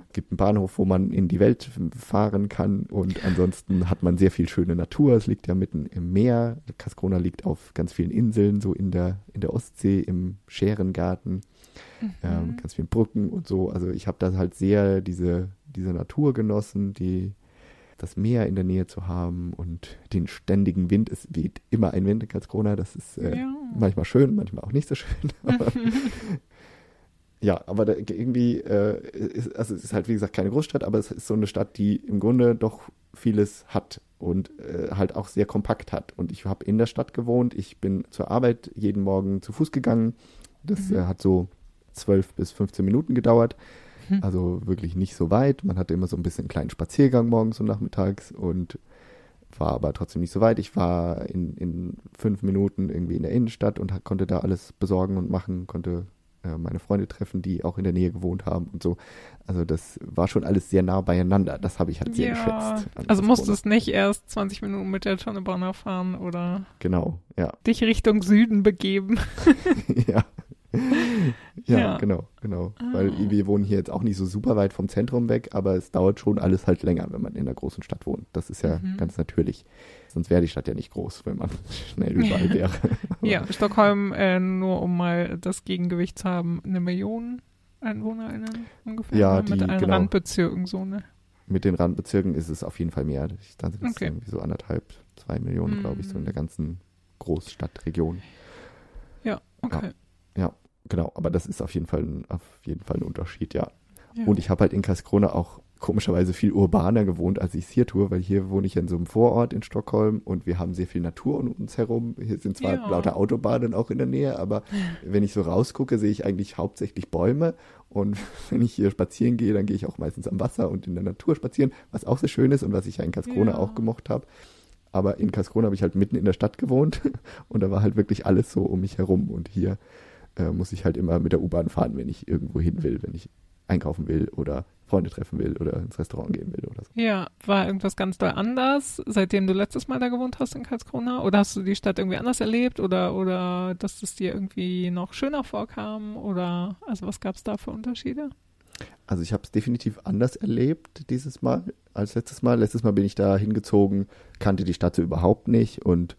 Es gibt einen Bahnhof, wo man in die Welt fahren kann und ansonsten hat man sehr viel schöne Natur. Es liegt ja mitten im Meer. Cascona liegt auf ganz vielen Inseln, so in der, in der Ostsee, im Scherengarten, ähm, Mhm. ganz vielen Brücken und so. Also ich habe da halt sehr diese, diese Natur genossen, die das Meer in der Nähe zu haben und den ständigen Wind. Es weht immer ein Wind in Karlskrona. Das ist äh, Ja. manchmal schön, manchmal auch nicht so schön. Aber, ja, aber irgendwie, äh, ist, also es ist halt wie gesagt keine Großstadt, aber es ist so eine Stadt, die im Grunde doch vieles hat und äh, halt auch sehr kompakt hat. Und ich habe in der Stadt gewohnt. Ich bin zur Arbeit jeden Morgen zu Fuß gegangen. Das Mhm. äh, hat so 12 bis 15 Minuten gedauert. Hm. Also wirklich nicht so weit. Man hatte immer so ein bisschen einen kleinen Spaziergang morgens und nachmittags und war aber trotzdem nicht so weit. Ich war in, in fünf Minuten irgendwie in der Innenstadt und konnte da alles besorgen und machen, konnte äh, meine Freunde treffen, die auch in der Nähe gewohnt haben und so. Also das war schon alles sehr nah beieinander. Das habe ich halt sehr ja. geschätzt. Also Cascona. musstest nicht erst 20 Minuten mit der Tonnebanner fahren oder Genau, ja. dich Richtung Süden begeben. ja. Ja, Ja. genau, genau. Ah. Weil wir wohnen hier jetzt auch nicht so super weit vom Zentrum weg, aber es dauert schon alles halt länger, wenn man in einer großen Stadt wohnt. Das ist ja Mhm. ganz natürlich. Sonst wäre die Stadt ja nicht groß, wenn man schnell überall wäre. Ja, Stockholm, äh, nur um mal das Gegengewicht zu haben, eine Million EinwohnerInnen ungefähr. Ja, ne? mit die- allen genau. Randbezirken so, ne? Mit den Randbezirken ist es auf jeden Fall mehr. Ich dachte, das Okay. ist irgendwie so anderthalb, zwei Millionen, glaube ich, so in der Mhm. ganzen Großstadtregion. Ja, okay. Genau, aber das ist auf jeden Fall ein, auf jeden Fall ein Unterschied, ja. Ja. Und ich habe halt in Karlskrona auch komischerweise viel urbaner gewohnt, als ich es hier tue, weil hier wohne ich in so einem Vorort in Stockholm und wir haben sehr viel Natur um uns herum. Hier sind zwar Ja. lauter Autobahnen auch in der Nähe, aber wenn ich so rausgucke, sehe ich eigentlich hauptsächlich Bäume. Und wenn ich hier spazieren gehe, dann gehe ich auch meistens am Wasser und in der Natur spazieren, was auch sehr schön ist und was ich ja in Karlskrona Ja. auch gemocht habe. Aber in Karlskrona habe ich halt mitten in der Stadt gewohnt und da war halt wirklich alles so um mich herum. Und hier äh, muss ich halt immer mit der U-Bahn fahren, wenn ich irgendwo hin will, wenn ich einkaufen will oder Freunde treffen will oder ins Restaurant gehen will oder so. Ja, war irgendwas ganz doll anders, seitdem du letztes Mal da gewohnt hast in Karlskrona? Oder hast du die Stadt irgendwie anders erlebt oder, oder dass es dir irgendwie noch schöner vorkam? Oder also was gab es da für Unterschiede? Also ich habe es definitiv anders erlebt dieses Mal als letztes Mal. Letztes Mal bin ich da hingezogen, kannte die Stadt so überhaupt nicht und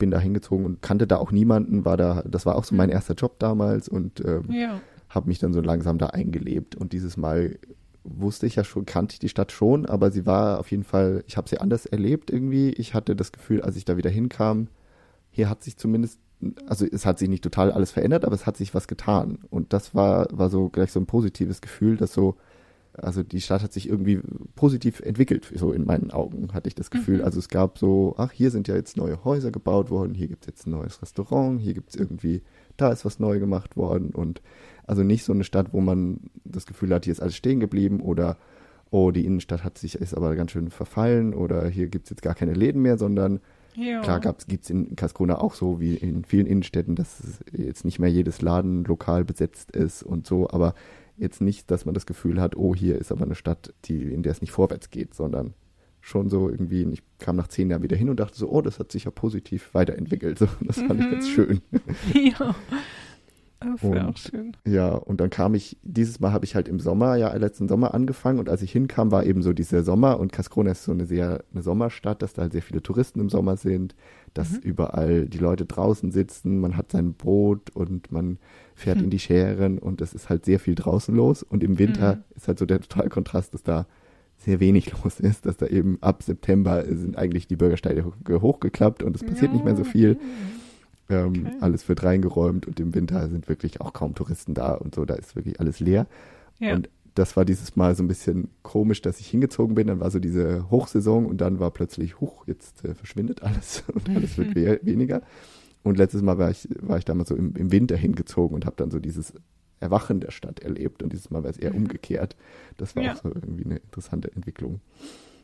bin da hingezogen und kannte da auch niemanden, war da, das war auch so mein Mhm. erster Job damals und ähm, Ja. habe mich dann so langsam da eingelebt. Und dieses Mal wusste ich ja schon, kannte ich die Stadt schon, aber sie war auf jeden Fall, ich habe sie anders erlebt irgendwie. Ich hatte das Gefühl, als ich da wieder hinkam, hier hat sich zumindest, also es hat sich nicht total alles verändert, aber es hat sich was getan. Und das war, war so gleich so ein positives Gefühl, dass so, also die Stadt hat sich irgendwie positiv entwickelt, so in meinen Augen hatte ich das Gefühl. Mhm. Also es gab so, ach, hier sind ja jetzt neue Häuser gebaut worden, hier gibt es jetzt ein neues Restaurant, hier gibt es irgendwie, da ist was neu gemacht worden und also nicht so eine Stadt, wo man das Gefühl hat, hier ist alles stehen geblieben oder oh, die Innenstadt hat sich, ist aber ganz schön verfallen oder hier gibt es jetzt gar keine Läden mehr, sondern ja. Klar gibt es in Karlskrona auch so wie in vielen Innenstädten, dass jetzt nicht mehr jedes Laden lokal besetzt ist und so, aber jetzt nicht, dass man das Gefühl hat, oh, hier ist aber eine Stadt, die, in der es nicht vorwärts geht, sondern schon so irgendwie, ich kam nach zehn Jahren wieder hin und dachte so, oh, das hat sich ja positiv weiterentwickelt. So, das fand ich ganz Mhm. schön. ja. Das wäre Und- auch schön. Ja, und dann kam ich, dieses Mal habe ich halt im Sommer, ja, letzten Sommer angefangen und als ich hinkam, war eben so dieser Sommer und Karlskrona ist so eine sehr, eine Sommerstadt, dass da halt sehr viele Touristen im Sommer sind, dass Mhm. überall die Leute draußen sitzen, man hat sein Boot und man fährt Hm. in die Schären und es ist halt sehr viel draußen los und im Winter Mhm. ist halt so der Totalkontrast, dass da sehr wenig los ist, dass da eben ab September sind eigentlich die Bürgersteige ho- hochgeklappt und es passiert nicht mehr so viel. Ähm, Okay. Alles wird reingeräumt und im Winter sind wirklich auch kaum Touristen da und so, da ist wirklich alles leer. Ja. Und das war dieses Mal so ein bisschen komisch, dass ich hingezogen bin. Dann war so diese Hochsaison und dann war plötzlich, huch, jetzt äh, verschwindet alles und alles wird we weniger. Und letztes Mal war ich, war ich damals so im, im Winter hingezogen und habe dann so dieses Erwachen der Stadt erlebt. Und dieses Mal war es eher mhm. umgekehrt. Das war ja. auch so irgendwie eine interessante Entwicklung.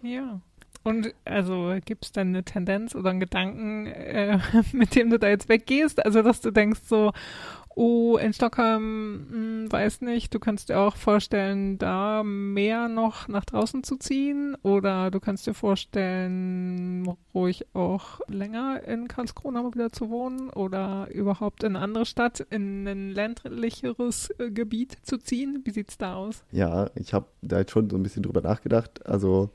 Ja. Und also gibt es dann eine Tendenz oder einen Gedanken, äh, mit dem du da jetzt weggehst? Also dass du denkst so, oh, in Stockholm, hm, weiß nicht, du kannst dir auch vorstellen, da mehr noch nach draußen zu ziehen oder du kannst dir vorstellen, ruhig auch länger in Karlskrona mal wieder zu wohnen oder überhaupt in eine andere Stadt, in ein ländlicheres äh, Gebiet zu ziehen. Wie sieht's da aus? Ja, ich habe da jetzt schon so ein bisschen drüber nachgedacht. Also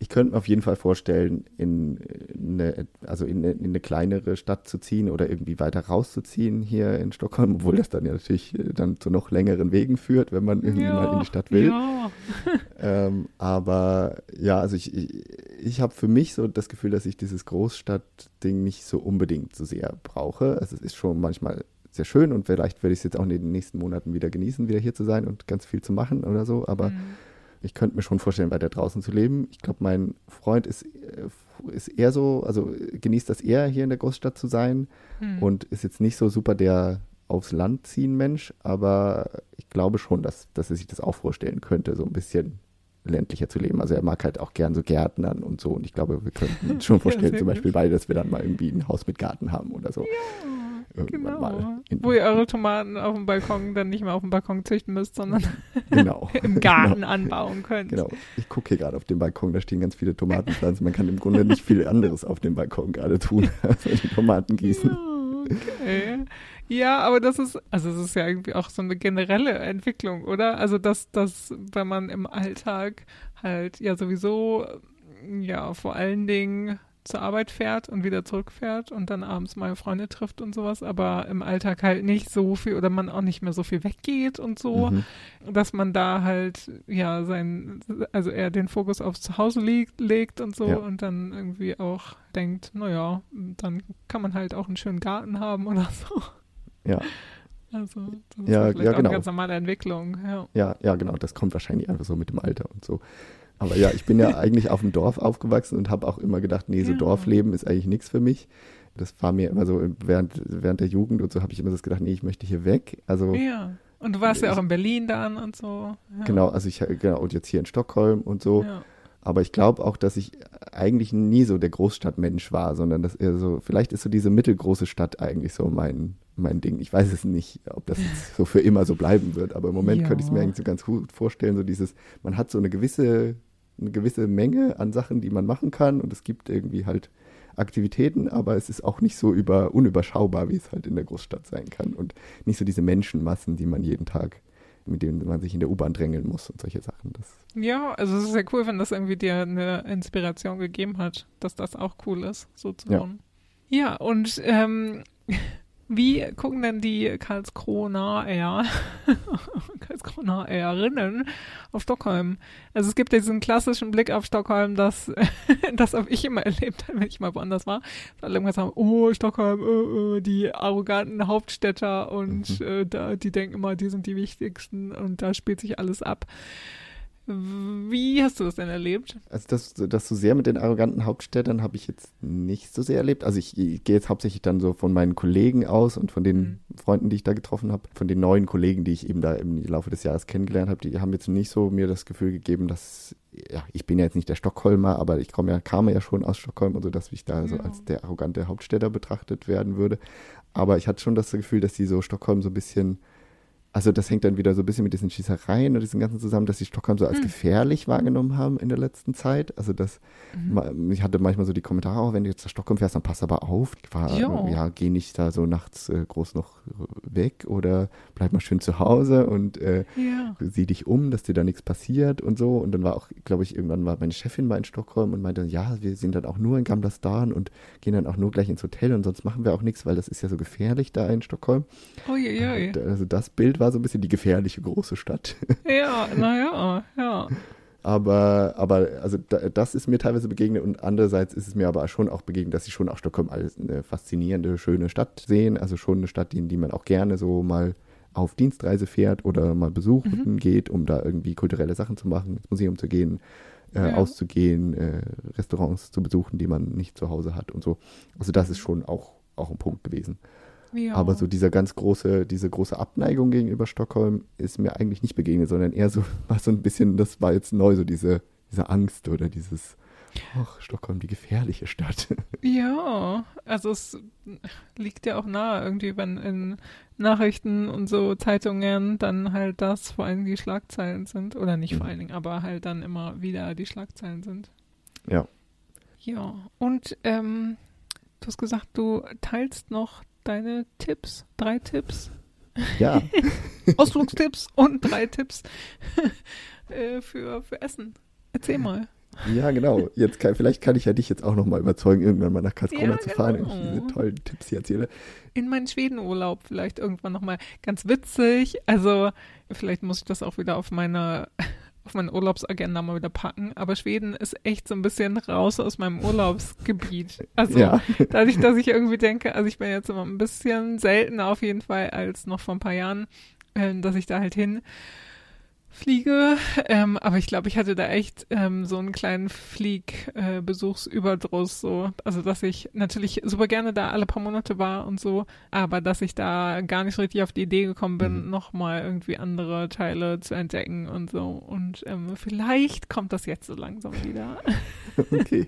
ich könnte mir auf jeden Fall vorstellen, in eine, also in eine, in eine, kleinere Stadt zu ziehen oder irgendwie weiter rauszuziehen hier in Stockholm, obwohl das dann ja natürlich äh, dann zu noch längeren Wegen führt, wenn man irgendwie ja, mal in die Stadt will. Ja. ähm, aber ja, also ich, ich, ich habe für mich so das Gefühl, dass ich dieses Großstadtding nicht so unbedingt so sehr brauche. Also es ist schon manchmal sehr schön und vielleicht werde ich es jetzt auch in den nächsten Monaten wieder genießen, wieder hier zu sein und ganz viel zu machen oder so, aber mhm ich könnte mir schon vorstellen, weiter draußen zu leben. Ich glaube, mein Freund ist, äh, ist eher so, also genießt das eher, hier in der Großstadt zu sein hm. und ist jetzt nicht so super der aufs Land ziehen Mensch, aber ich glaube schon, dass, dass er sich das auch vorstellen könnte, so ein bisschen ländlicher zu leben. Also er mag halt auch gern so Gärtnern und so und ich glaube, wir könnten uns schon vorstellen, zum Beispiel beide, dass wir dann mal irgendwie ein Haus mit Garten haben oder so. Ja genau. mal. Wo ihr eure Tomaten auf dem Balkon dann nicht mehr auf dem Balkon züchten müsst, sondern genau. im Garten genau. anbauen könnt. Genau. Ich gucke hier gerade auf dem Balkon, da stehen ganz viele Tomatenpflanzen. Man kann im Grunde nicht viel anderes auf dem Balkon gerade tun, als die Tomaten gießen. Okay. Ja, aber das ist, also es ist ja irgendwie auch so eine generelle Entwicklung, oder? Also dass, dass, wenn man im Alltag halt ja sowieso ja vor allen Dingen zur Arbeit fährt und wieder zurückfährt und dann abends mal Freunde trifft und sowas, aber im Alltag halt nicht so viel oder man auch nicht mehr so viel weggeht und so, mhm. dass man da halt ja sein, also eher den Fokus aufs Zuhause liegt, legt und so ja. und dann irgendwie auch denkt, naja, dann kann man halt auch einen schönen Garten haben oder so. Ja. Also, das ist ja, ja, genau. eine ganz normale Entwicklung. Ja. ja, ja, genau. Das kommt wahrscheinlich einfach so mit dem Alter und so. Aber ja, ich bin ja eigentlich auf dem Dorf aufgewachsen und habe auch immer gedacht, nee, so ja. Dorfleben ist eigentlich nichts für mich. Das war mir immer so während, während der Jugend und so habe ich immer das gedacht, nee, ich möchte hier weg. Also ja. Und du warst ja auch in Berlin dann und so. Ja. Genau, also ich genau und jetzt hier in Stockholm und so. Ja. Aber ich glaube auch, dass ich eigentlich nie so der Großstadtmensch war, sondern dass eher so, vielleicht ist so diese mittelgroße Stadt eigentlich so mein, mein Ding. Ich weiß es nicht, ob das jetzt so für immer so bleiben wird, aber im Moment ja. könnte ich es mir eigentlich so ganz gut vorstellen, so dieses, man hat so eine gewisse eine gewisse Menge an Sachen, die man machen kann und es gibt irgendwie halt Aktivitäten, aber es ist auch nicht so über, unüberschaubar, wie es halt in der Großstadt sein kann und nicht so diese Menschenmassen, die man jeden Tag mit denen man sich in der U-Bahn drängeln muss und solche Sachen. Das ja, also es ist sehr cool, wenn das irgendwie dir eine Inspiration gegeben hat, dass das auch cool ist, so zu wohnen. Ja, ja und ähm, wie gucken denn die Karlskronaer, Karlskronaerinnen auf Stockholm? Also es gibt diesen klassischen Blick auf Stockholm, das, das habe ich immer erlebt, wenn ich mal woanders war. Alle immer sagen, oh, Stockholm, uh, uh, die arroganten Hauptstädter und mhm. äh, da, die denken immer, die sind die wichtigsten und da spielt sich alles ab. Wie hast du das denn erlebt? Also das, das so sehr mit den arroganten Hauptstädtern habe ich jetzt nicht so sehr erlebt. Also ich, ich, gehe jetzt hauptsächlich dann so von meinen Kollegen aus und von den mhm. Freunden, die ich da getroffen habe, von den neuen Kollegen, die ich eben da im Laufe des Jahres kennengelernt habe, die haben jetzt nicht so mir das Gefühl gegeben, dass ja, ich bin ja jetzt nicht der Stockholmer, aber ich komme ja, kam ja schon aus Stockholm und so, dass ich da ja. so als der arrogante Hauptstädter betrachtet werden würde. Aber ich hatte schon das Gefühl, dass die so Stockholm so ein bisschen also das hängt dann wieder so ein bisschen mit diesen Schießereien und diesen ganzen zusammen, dass die Stockholm so als hm. gefährlich wahrgenommen haben in der letzten Zeit. Also das, mhm. ich hatte manchmal so die Kommentare, oh, wenn du jetzt nach Stockholm fährst, dann pass aber auf. War, ja, geh nicht da so nachts äh, groß noch weg oder bleib mal schön zu Hause und äh, ja. sieh dich um, dass dir da nichts passiert und so. Und dann war auch, glaube ich, irgendwann war meine Chefin mal in Stockholm und meinte, ja, wir sind dann auch nur in Gamla Stan und gehen dann auch nur gleich ins Hotel und sonst machen wir auch nichts, weil das ist ja so gefährlich da in Stockholm. Uiuiui. Also das Bild war so ein bisschen die gefährliche große Stadt. Ja, naja, ja. Aber, aber, also das ist mir teilweise begegnet und andererseits ist es mir aber schon auch begegnet, dass ich schon auch Stockholm als eine faszinierende, schöne Stadt sehen. Also schon eine Stadt, in die man auch gerne so mal auf Dienstreise fährt oder mal besuchen mhm. geht, um da irgendwie kulturelle Sachen zu machen, ins Museum zu gehen, äh, ja. auszugehen, äh, Restaurants zu besuchen, die man nicht zu Hause hat und so. Also das ist schon auch auch ein Punkt gewesen. Ja. Aber so dieser ganz große, diese große Abneigung gegenüber Stockholm ist mir eigentlich nicht begegnet, sondern eher so, war so ein bisschen, das war jetzt neu, so diese, diese Angst oder dieses, ach, Stockholm, die gefährliche Stadt. Ja, also es liegt ja auch nahe irgendwie, wenn in Nachrichten und so Zeitungen dann halt das vor allem die Schlagzeilen sind. Oder nicht vor Mhm. allen Dingen, aber halt dann immer wieder die Schlagzeilen sind. Ja. Ja, und ähm, du hast gesagt, du teilst noch deine Tipps, drei Tipps, Ja, Ausflugstipps und drei Tipps äh, für, für Essen. Erzähl mal. ja, genau. Jetzt kann, vielleicht kann ich ja dich jetzt auch nochmal überzeugen, irgendwann mal nach Karlskrona Ja, zu fahren, wenn ich genau. diese tollen Tipps hier erzähle. in meinen Schwedenurlaub vielleicht irgendwann nochmal ganz witzig. Also vielleicht muss ich das auch wieder auf meine auf meine Urlaubsagenda mal wieder packen. Aber Schweden ist echt so ein bisschen raus aus meinem Urlaubsgebiet. Also Ja. dadurch, dass ich irgendwie denke, also ich bin jetzt immer ein bisschen seltener auf jeden Fall als noch vor ein paar Jahren, äh, dass ich da halt hin fliege. Ähm, aber ich glaube, ich hatte da echt ähm, so einen kleinen Fliegbesuchsüberdruss, so. Also, dass ich natürlich super gerne da alle paar Monate war und so, aber dass ich da gar nicht richtig auf die Idee gekommen bin, Mhm. nochmal irgendwie andere Teile zu entdecken und so. Und ähm, vielleicht kommt das jetzt so langsam wieder. Okay.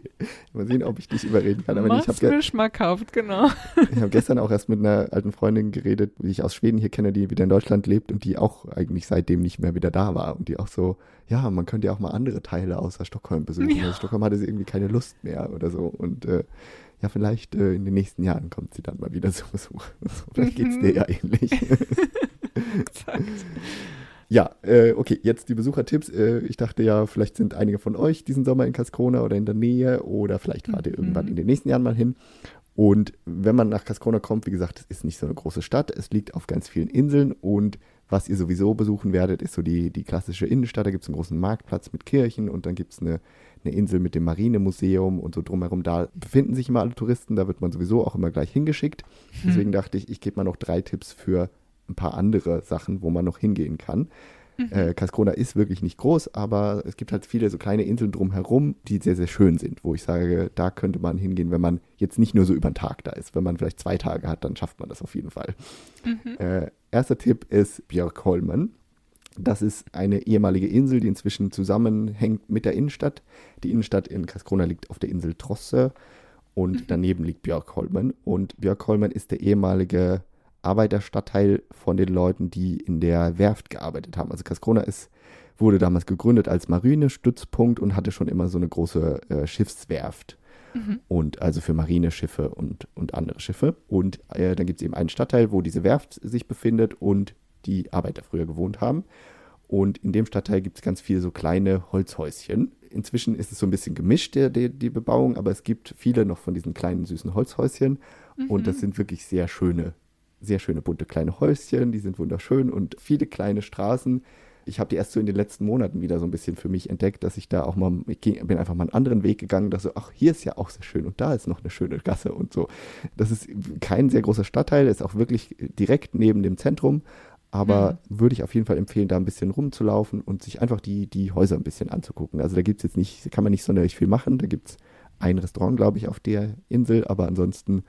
Mal sehen, ob ich dich überreden kann. Aber ich Mach's habe mir schmackhaft, genau. Ich habe gestern auch erst mit einer alten Freundin geredet, die ich aus Schweden hier kenne, die wieder in Deutschland lebt und die auch eigentlich seitdem nicht mehr wieder da war. Und die auch so, ja, man könnte ja auch mal andere Teile außer Stockholm besuchen. Ja. Also Stockholm hatte sie irgendwie keine Lust mehr oder so. Und äh, ja, vielleicht äh, in den nächsten Jahren kommt sie dann mal wieder zu Besuch. vielleicht geht's Mhm. dir ja ähnlich. Ja, äh, okay, jetzt die Besuchertipps. Äh, ich dachte ja, vielleicht sind einige von euch diesen Sommer in Karlskrona oder in der Nähe oder vielleicht fahrt ihr Mhm. irgendwann in den nächsten Jahren mal hin. Und wenn man nach Karlskrona kommt, wie gesagt, es ist nicht so eine große Stadt, es liegt auf ganz vielen Inseln und was ihr sowieso besuchen werdet, ist so die, die klassische Innenstadt. Da gibt es einen großen Marktplatz mit Kirchen und dann gibt es eine, eine Insel mit dem Marinemuseum und so drumherum. Da befinden sich immer alle Touristen, da wird man sowieso auch immer gleich hingeschickt. Deswegen dachte ich, ich gebe mal noch drei Tipps für ein paar andere Sachen, wo man noch hingehen kann. Äh, Karlskrona ist wirklich nicht groß, aber es gibt halt viele so kleine Inseln drumherum, die sehr, sehr schön sind, wo ich sage, da könnte man hingehen, wenn man jetzt nicht nur so über den Tag da ist. Wenn man vielleicht zwei Tage hat, dann schafft man das auf jeden Fall. Mhm. Äh, erster Tipp ist Björkholmen. Das ist eine ehemalige Insel, die inzwischen zusammenhängt mit der Innenstadt. Die Innenstadt in Karlskrona liegt auf der Insel Trosse und daneben liegt Björkholmen. Und Björkholmen ist der ehemalige Arbeiterstadtteil von den Leuten, die in der Werft gearbeitet haben. Also Karlskrona ist, wurde damals gegründet als Marinestützpunkt und hatte schon immer so eine große äh, Schiffswerft. Mhm. Und also für Marineschiffe und, und andere Schiffe. Und äh, dann gibt es eben einen Stadtteil, wo diese Werft sich befindet und die Arbeiter früher gewohnt haben. Und in dem Stadtteil gibt es ganz viele so kleine Holzhäuschen. Inzwischen ist es so ein bisschen gemischt, der, der, die Bebauung, aber es gibt viele noch von diesen kleinen süßen Holzhäuschen. Und das sind wirklich sehr schöne, sehr schöne bunte kleine Häuschen, die sind wunderschön und viele kleine Straßen. Ich habe die erst so in den letzten Monaten wieder so ein bisschen für mich entdeckt, dass ich da auch mal, ich ging, bin einfach mal einen anderen Weg gegangen, dass so, ach, hier ist ja auch sehr schön und da ist noch eine schöne Gasse und so. Das ist kein sehr großer Stadtteil, ist auch wirklich direkt neben dem Zentrum, aber würde ich auf jeden Fall empfehlen, da ein bisschen rumzulaufen und sich einfach die, die Häuser ein bisschen anzugucken. Also da gibt es jetzt nicht, kann man nicht sonderlich viel machen, da gibt es ein Restaurant, glaube ich, auf der Insel, aber ansonsten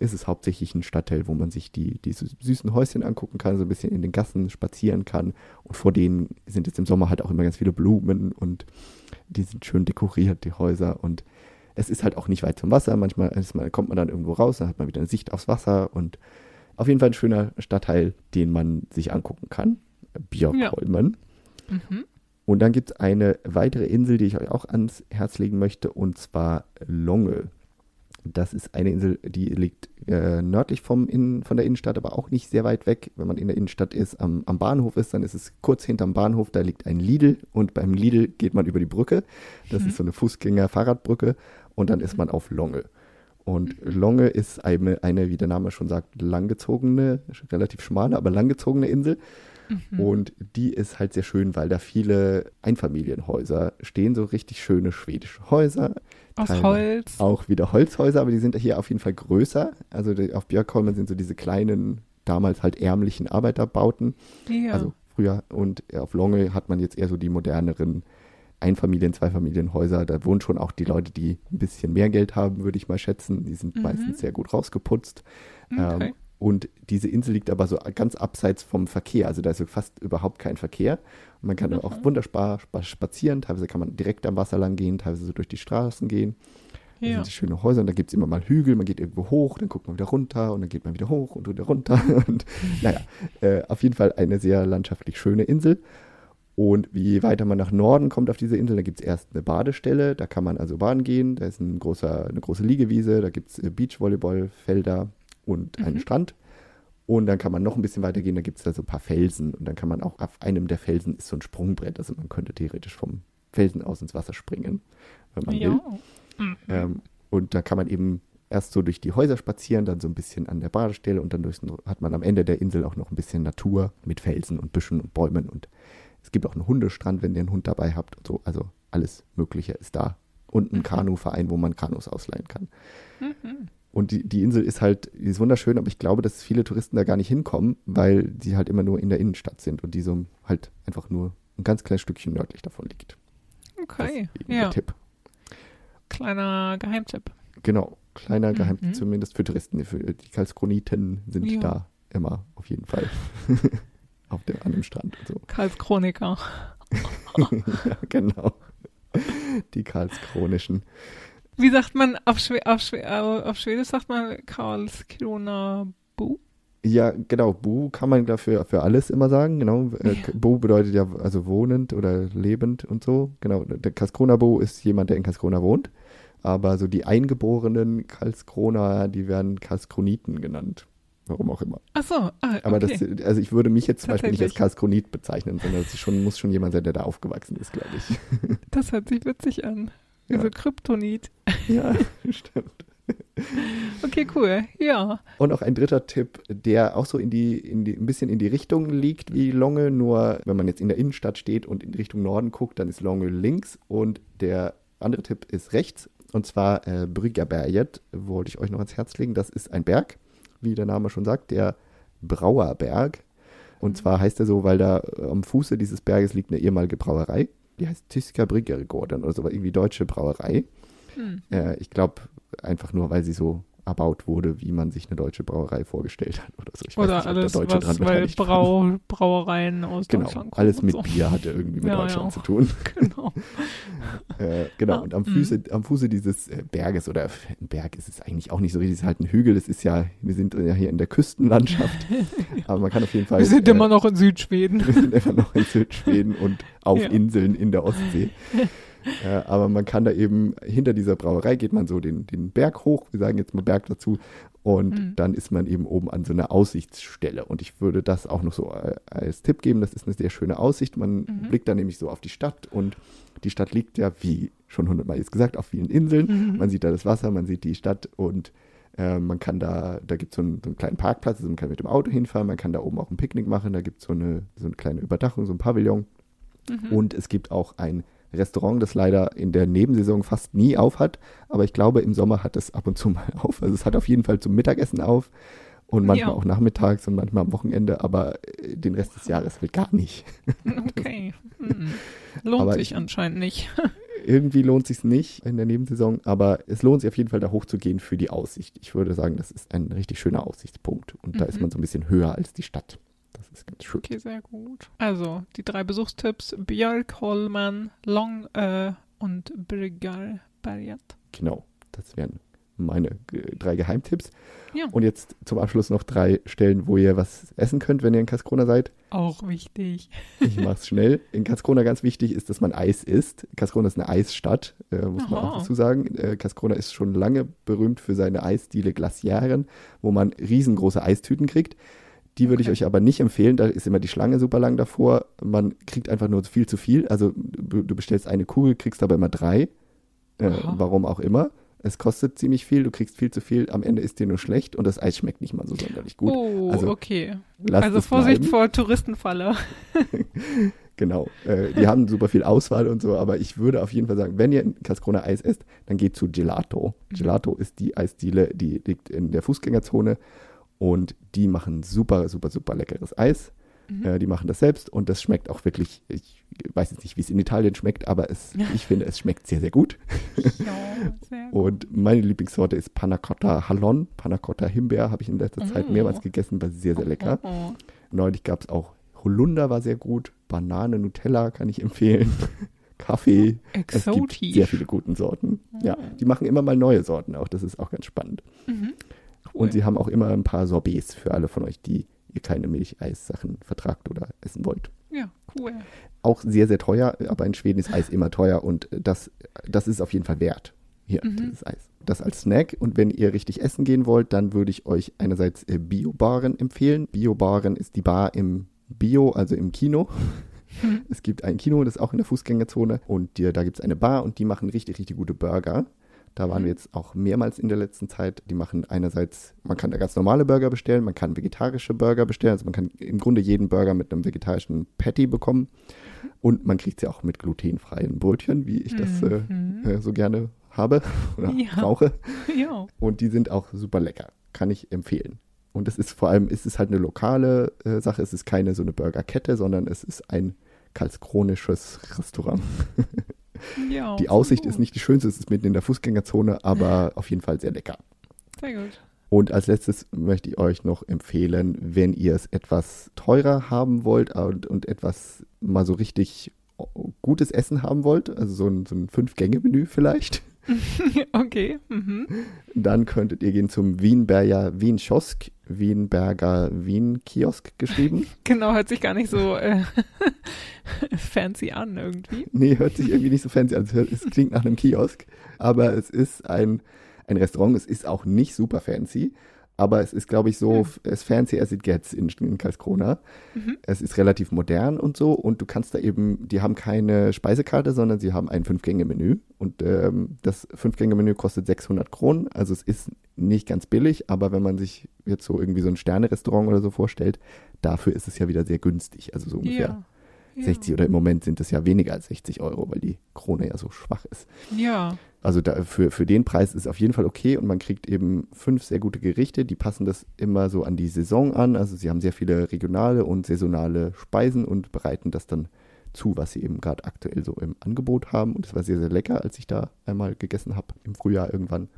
ist es hauptsächlich ein Stadtteil, wo man sich die, die sü- süßen Häuschen angucken kann, so ein bisschen in den Gassen spazieren kann. Und vor denen sind jetzt im Sommer halt auch immer ganz viele Blumen und die sind schön dekoriert, die Häuser. Und es ist halt auch nicht weit zum Wasser. Manchmal man, kommt man dann irgendwo raus, dann hat man wieder eine Sicht aufs Wasser und auf jeden Fall ein schöner Stadtteil, den man sich angucken kann. Björkholmen. Mhm. Und dann gibt es eine weitere Insel, die ich euch auch ans Herz legen möchte, und zwar Longe. Das ist eine Insel, die liegt äh, nördlich vom Innen, von der Innenstadt, aber auch nicht sehr weit weg. Wenn man in der Innenstadt ist, am, am Bahnhof ist, dann ist es kurz hinterm Bahnhof, da liegt ein Lidl und beim Lidl geht man über die Brücke. Das Mhm. ist so eine Fußgänger-Fahrradbrücke und dann ist man auf Longe. Und Longe ist eine, eine, wie der Name schon sagt, langgezogene, relativ schmale, aber langgezogene Insel. Mhm. Und die ist halt sehr schön, weil da viele Einfamilienhäuser stehen, so richtig schöne schwedische Häuser. Aus Teile Holz. Auch wieder Holzhäuser, aber die sind hier auf jeden Fall größer. Also die, auf Björkholmen sind so diese kleinen, damals halt ärmlichen Arbeiterbauten. Ja. Also früher und auf Longe hat man jetzt eher so die moderneren, Einfamilien-, Zweifamilienhäuser. Da wohnen schon auch die Leute, die ein bisschen mehr Geld haben, würde ich mal schätzen. Die sind Mhm. meistens sehr gut rausgeputzt. Okay. Ähm, und diese Insel liegt aber so ganz abseits vom Verkehr. Also da ist so fast überhaupt kein Verkehr. Und man kann da auch wunderbar spa- spazieren. Teilweise kann man direkt am Wasser lang gehen, teilweise so durch die Straßen gehen. Da ja. sind schöne Häuser und da gibt es immer mal Hügel, man geht irgendwo hoch, dann guckt man wieder runter und dann geht man wieder hoch und wieder runter. Und naja, äh, auf jeden Fall eine sehr landschaftlich schöne Insel. Und je weiter man nach Norden kommt auf diese Insel, da gibt es erst eine Badestelle, da kann man also baden gehen, da ist ein großer, eine große Liegewiese, da gibt es Beachvolleyballfelder und einen Mhm. Strand. Und dann kann man noch ein bisschen weiter gehen, da gibt es da so ein paar Felsen und dann kann man auch auf einem der Felsen ist so ein Sprungbrett, also man könnte theoretisch vom Felsen aus ins Wasser springen, wenn man will. ja. Mhm. Ähm, und da kann man eben erst so durch die Häuser spazieren, dann so ein bisschen an der Badestelle und dann durchs, hat man am Ende der Insel auch noch ein bisschen Natur mit Felsen und Büschen und Bäumen und es gibt auch einen Hundestrand, wenn ihr einen Hund dabei habt und so. Also alles Mögliche ist da. Und ein Mhm. Kanuverein, wo man Kanus ausleihen kann. Mhm. Und die, die Insel ist halt, die ist wunderschön, aber ich glaube, dass viele Touristen da gar nicht hinkommen, weil sie halt immer nur in der Innenstadt sind und die so halt einfach nur ein ganz kleines Stückchen nördlich davon liegt. Okay. Ja. der Tipp. Kleiner Geheimtipp. Genau, kleiner Mhm. zumindest für Touristen. Für die Karlskroniten sind Ja. da immer auf jeden Fall auf dem, an dem Strand und so. Karls Chroniker. ja, genau. Die Karlskronischen. Wie sagt man auf, Schwe auf, Schwe äh, auf Schwedisch sagt man Karlskrona Bu? Ja, genau. Bu kann man dafür für alles immer sagen. Genau. Äh, Ja. Bu bedeutet ja also wohnend oder lebend und so. Genau. Der Karlskrona Bu ist jemand, der in Karlskrona wohnt. Aber so die eingeborenen Karlskrona, die werden Karlskroniten genannt. Warum auch immer. Ach so, ah, okay. Aber das, also ich würde mich jetzt zum Beispiel nicht als. Karlskronit bezeichnen, sondern es schon, muss schon jemand sein, der da aufgewachsen ist, glaube ich. das hört sich witzig an. Ja. so Kryptonit. ja, stimmt. Okay, cool. Ja. Und auch ein dritter Tipp, der auch so in die, in die, ein bisschen in die Richtung liegt wie Longe, nur wenn man jetzt in der Innenstadt steht und in Richtung Norden guckt, dann ist Longe links und der andere Tipp ist rechts. Und zwar äh, Bryggerberget wollte ich euch noch ans Herz legen. Das ist ein Berg, wie der Name schon sagt, der Brauerberg. Und zwar heißt er so, weil da äh, am Fuße dieses Berges liegt eine ehemalige Brauerei. Die heißt Tyska Bryggergården oder so, irgendwie deutsche Brauerei. Hm. Äh, ich glaube einfach nur, weil sie so erbaut wurde, wie man sich eine deutsche Brauerei vorgestellt hat oder so. Ich Oder nicht, alles, was, waren. Brau Brauereien aus Genau, Deutschland kommen alles mit so. Bier hatte irgendwie mit Ja, Deutschland ja. zu tun. Genau. Äh, genau, Ah, und am, mhm. Füße, am Fuße dieses äh, Berges, oder ein Berg ist es eigentlich auch nicht so richtig, es ist halt ein Hügel, es ist ja, wir sind ja hier in der Küstenlandschaft, aber man kann auf jeden Fall... Wir sind äh, immer noch in Südschweden. wir sind einfach noch in Südschweden und auf Ja. Inseln in der Ostsee. Äh, aber man kann da eben, hinter dieser Brauerei geht man so den, den Berg hoch, wir sagen jetzt mal Berg dazu, und Mhm. dann ist man eben oben an so einer Aussichtsstelle. Und ich würde das auch noch so äh, als Tipp geben, das ist eine sehr schöne Aussicht. Man Mhm. blickt da nämlich so auf die Stadt und die Stadt liegt ja, wie schon hundertmal jetzt gesagt, auf vielen Inseln. Mhm. Man sieht da das Wasser, man sieht die Stadt und äh, man kann da, da gibt es so, einen- so einen kleinen Parkplatz, also man kann mit dem Auto hinfahren, man kann da oben auch ein Picknick machen, da gibt so es eine, so eine kleine Überdachung, so ein Pavillon. Mhm. Und es gibt auch ein Restaurant, das leider in der Nebensaison fast nie auf hat, aber ich glaube, im Sommer hat es ab und zu mal auf. Also es hat auf jeden Fall zum Mittagessen auf und manchmal Ja. auch nachmittags und manchmal am Wochenende, aber äh, den Rest des Jahres halt gar nicht. Okay. Mhm. Lohnt Aber sich ich- anscheinend nicht. Irgendwie lohnt sich nicht in der Nebensaison, aber es lohnt sich auf jeden Fall da hochzugehen für die Aussicht. Ich würde sagen, das ist ein richtig schöner Aussichtspunkt und da ist Mhm. man so ein bisschen höher als die Stadt. Das ist ganz schön. Okay, sehr gut. Also, die drei Besuchstipps: Björk, Holmen, Long äh, und Bryggarberget. Genau, das wären meine äh, drei Geheimtipps. Ja. Und jetzt zum Abschluss noch drei Stellen, wo ihr was essen könnt, wenn ihr in Karlskrona seid. Auch wichtig. Ich mach's schnell. In Karlskrona ganz wichtig ist, dass man Eis isst. Karlskrona ist eine Eisstadt, äh, muss man Aha. auch dazu sagen. Äh, Karlskrona ist schon lange berühmt für seine Eisdiele Glaciären, wo man riesengroße Eistüten kriegt. Die würde ich Okay. euch aber nicht empfehlen. Da ist immer die Schlange super lang davor. Man kriegt einfach nur viel zu viel. Also du, du bestellst eine Kugel, kriegst aber immer drei. Äh, warum auch immer. Es kostet ziemlich viel, du kriegst viel zu viel. Am Ende ist dir nur schlecht und das Eis schmeckt nicht mal so sonderlich gut. Oh, Also, okay. Lasst also Vorsicht bleiben. vor Touristenfalle. Genau. Äh, die haben super viel Auswahl und so, aber ich würde auf jeden Fall sagen, wenn ihr in Karlskrona Eis esst, dann geht zu Gelato. Mhm. Gelato ist die Eisdiele, die liegt in der Fußgängerzone und die machen super, super, super leckeres Eis. Mhm. Äh, die machen das selbst und das schmeckt auch wirklich, ich weiß jetzt nicht, wie es in Italien schmeckt, aber es, ich finde, es schmeckt sehr, sehr gut. Ja, sehr gut. Und meine Lieblingssorte ist Panna Cotta Hallon. Panna Cotta Himbeer habe ich in letzter Zeit Oh. mehrmals gegessen, war sehr, sehr lecker. Oh, Neulich gab es auch Holunder, war sehr gut. Banane, Nutella kann ich empfehlen. Kaffee. Es gibt Exotisch. sehr viele guten Sorten. Ja, Oh. die machen immer mal neue Sorten auch. Das ist auch ganz spannend. Mhm. Und sie haben auch immer ein paar Sorbets für alle von euch, die ihr keine Milcheissachen vertragt oder essen wollt. Ja, cool. Auch sehr, sehr teuer, aber in Schweden ist Eis immer teuer und das, das ist auf jeden Fall wert. Hier, Mhm. dieses Eis. Das als Snack und wenn ihr richtig essen gehen wollt, dann würde ich euch einerseits äh, Bio-Baren empfehlen. Bio-Baren ist die Bar im Bio, also im Kino. Hm. Es gibt ein Kino, das ist auch in der Fußgängerzone und die, da gibt es eine Bar und die machen richtig, richtig gute Burger. Da waren Mhm. wir jetzt auch mehrmals in der letzten Zeit. Die machen einerseits, man kann da ganz normale Burger bestellen, man kann vegetarische Burger bestellen. Also man kann im Grunde jeden Burger mit einem vegetarischen Patty bekommen. Und man kriegt sie auch mit glutenfreien Brötchen, wie ich das äh, Mhm. äh, so gerne habe oder Ja. brauche. Ja. Und die sind auch super lecker. Kann ich empfehlen. Und es ist vor allem, ist es halt eine lokale äh, Sache. Es ist keine so eine Burgerkette, sondern es ist ein karlskronisches Restaurant. ja. Die Aussicht ist nicht die schönste, es ist mitten in der Fußgängerzone, aber auf jeden Fall sehr lecker. Sehr gut. Und als letztes möchte ich euch noch empfehlen, wenn ihr es etwas teurer haben wollt und, und etwas mal so richtig gutes Essen haben wollt, also so ein, so ein Fünf-Gänge-Menü vielleicht, okay. Mhm. dann könntet ihr gehen zum Wienberger Wien Kiosk, Wienberger Wien Kiosk geschrieben. Genau, hört sich gar nicht so äh, fancy an irgendwie. Nee, hört sich irgendwie nicht so fancy an. Es, hört, es klingt nach einem Kiosk, aber es ist ein, ein Restaurant. Es ist auch nicht super fancy, aber es ist, glaube ich, so Hm. as fancy as it gets in, in Karlskrona. Mhm. Es ist relativ modern und so und du kannst da eben, die haben keine Speisekarte, sondern sie haben ein Fünf-Gänge-Menü und ähm, das Fünf-Gänge-Menü kostet 600 Kronen, also es ist nicht ganz billig, aber wenn man sich jetzt so irgendwie so ein Sterne-Restaurant oder so vorstellt, dafür ist es ja wieder sehr günstig, also so ungefähr Ja. Ja. 60 oder im Moment sind es ja weniger als 60 Euro, weil die Krone ja so schwach ist. Ja. Also da, für, für den Preis ist es auf jeden Fall okay und man kriegt eben fünf sehr gute Gerichte, die passen das immer so an die Saison an. Also sie haben sehr viele regionale und saisonale Speisen und bereiten das dann zu, was sie eben gerade aktuell so im Angebot haben. Und es war sehr, sehr lecker, als ich da einmal gegessen habe im Frühjahr irgendwann.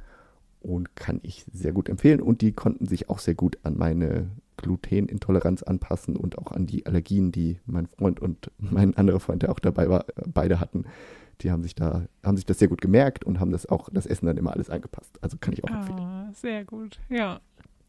Und kann ich sehr gut empfehlen. Und die konnten sich auch sehr gut an meine Glutenintoleranz anpassen und auch an die Allergien, die mein Freund und mein anderer Freund, der auch dabei war, beide hatten. Die haben sich da, haben sich das sehr gut gemerkt und haben das auch, das Essen dann immer alles angepasst. Also kann ich auch empfehlen. Ah, sehr gut. Ja.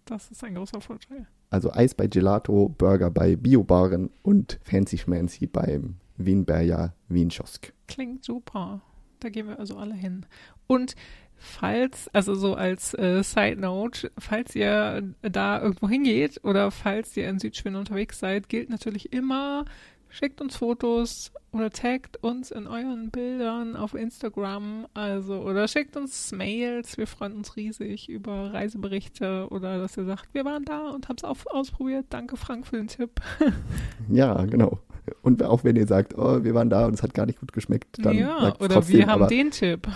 Das ist ein großer Vorteil. Also Eis bei Gelato, Burger bei Biobaren und Fancy Schmancy beim Wienberger Wien-Kiosk. Klingt super. Da gehen wir also alle hin. Und falls, also so als äh, Side Note, falls ihr da irgendwo hingeht oder falls ihr in Südschweden unterwegs seid, gilt natürlich immer, schickt uns Fotos oder taggt uns in euren Bildern auf Instagram, also oder schickt uns Mails. Wir freuen uns riesig über Reiseberichte oder dass ihr sagt, wir waren da und haben es ausprobiert. Danke Frank für den Tipp. Ja, genau. Und auch wenn ihr sagt, oh, wir waren da und es hat gar nicht gut geschmeckt, dann ja, sagt oder trotzdem, wir haben aber, den Tipp.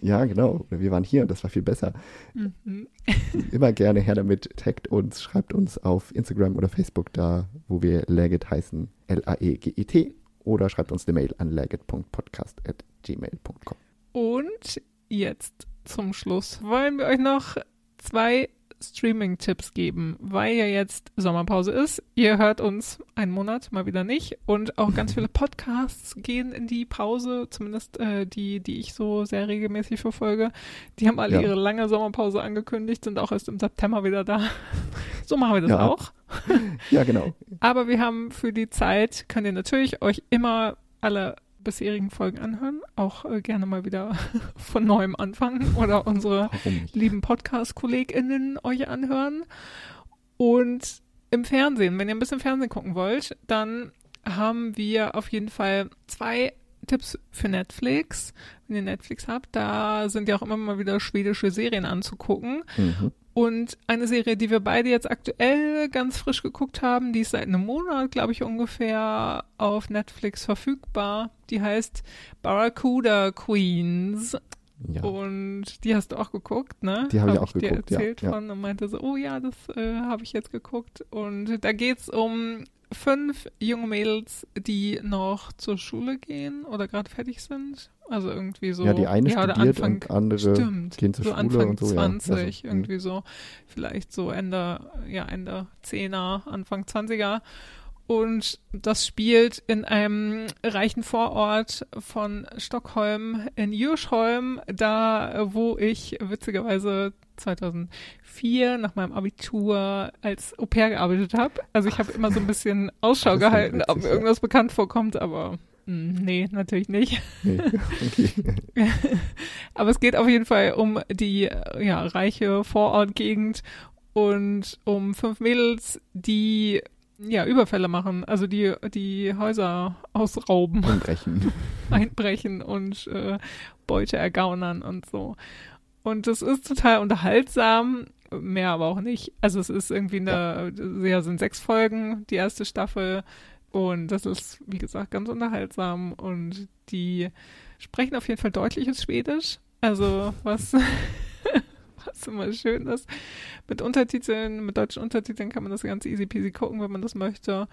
Ja, genau. Oder wir waren hier und das war viel besser. Mhm. Immer gerne her damit. Taggt uns, schreibt uns auf Instagram oder Facebook da, wo wir Legit heißen, L-A-E-G-E-T. Oder schreibt uns eine Mail an legit.podcast.gmail.com. Und jetzt zum Schluss wollen wir euch noch zwei Streaming-Tipps geben, weil ja jetzt Sommerpause ist. Ihr hört uns einen Monat mal wieder nicht und auch ganz viele Podcasts gehen in die Pause, zumindest äh, die, die ich so sehr regelmäßig verfolge. Die haben alle Ja. ihre lange Sommerpause angekündigt, sind auch erst im September wieder da. So machen wir das Ja. auch. Ja, genau. Aber wir haben für die Zeit, könnt ihr natürlich euch immer alle bisherigen Folgen anhören, auch äh, gerne mal wieder von neuem anfangen oder unsere lieben Podcast-KollegInnen euch anhören. Und im Fernsehen, wenn ihr ein bisschen Fernsehen gucken wollt, dann haben wir auf jeden Fall zwei Tipps für Netflix. Wenn ihr Netflix habt, da sind ja auch immer mal wieder schwedische Serien anzugucken. Mhm. Und eine Serie, die wir beide jetzt aktuell ganz frisch geguckt haben, die ist seit einem Monat, glaube ich, ungefähr auf Netflix verfügbar. Die heißt Barracuda Queens. Ja. Und die hast du auch geguckt, ne? Die habe ich auch dir geguckt, ja, erzählt ja. von und meinte so, oh ja, das äh, habe ich jetzt geguckt. Und da geht's um fünf junge Mädels, die noch zur Schule gehen oder gerade fertig sind. Also irgendwie so. Ja, die eine ja, studiert Anfang, und andere stimmt, gehen zur so Schule Anfang und so. 20, ja. Also, irgendwie so. Vielleicht so Ende, ja, Ende 10er, Anfang 20er. Und das spielt in einem reichen Vorort von Stockholm in Djursholm, da wo ich witzigerweise 2004 nach meinem Abitur als Au pair gearbeitet habe. Also ich habe immer so ein bisschen Ausschau gehalten, witzig, ob mir ja. irgendwas bekannt vorkommt, aber mh, nee, natürlich nicht. Nee, okay. Aber es geht auf jeden Fall um die ja, reiche Vorortgegend und um fünf Mädels, die ja Überfälle machen, also die die Häuser ausrauben, Umbrechen. einbrechen und äh, Beute ergaunern und so. Und das ist total unterhaltsam, mehr aber auch nicht. Also es ist irgendwie eine, ja, sind sechs Folgen, die erste Staffel. Und das ist, wie gesagt, ganz unterhaltsam. Und die sprechen auf jeden Fall deutliches Schwedisch. Also was, was immer schön ist. Mit Untertiteln, mit deutschen Untertiteln kann man das ganz easy peasy gucken, wenn man das möchte.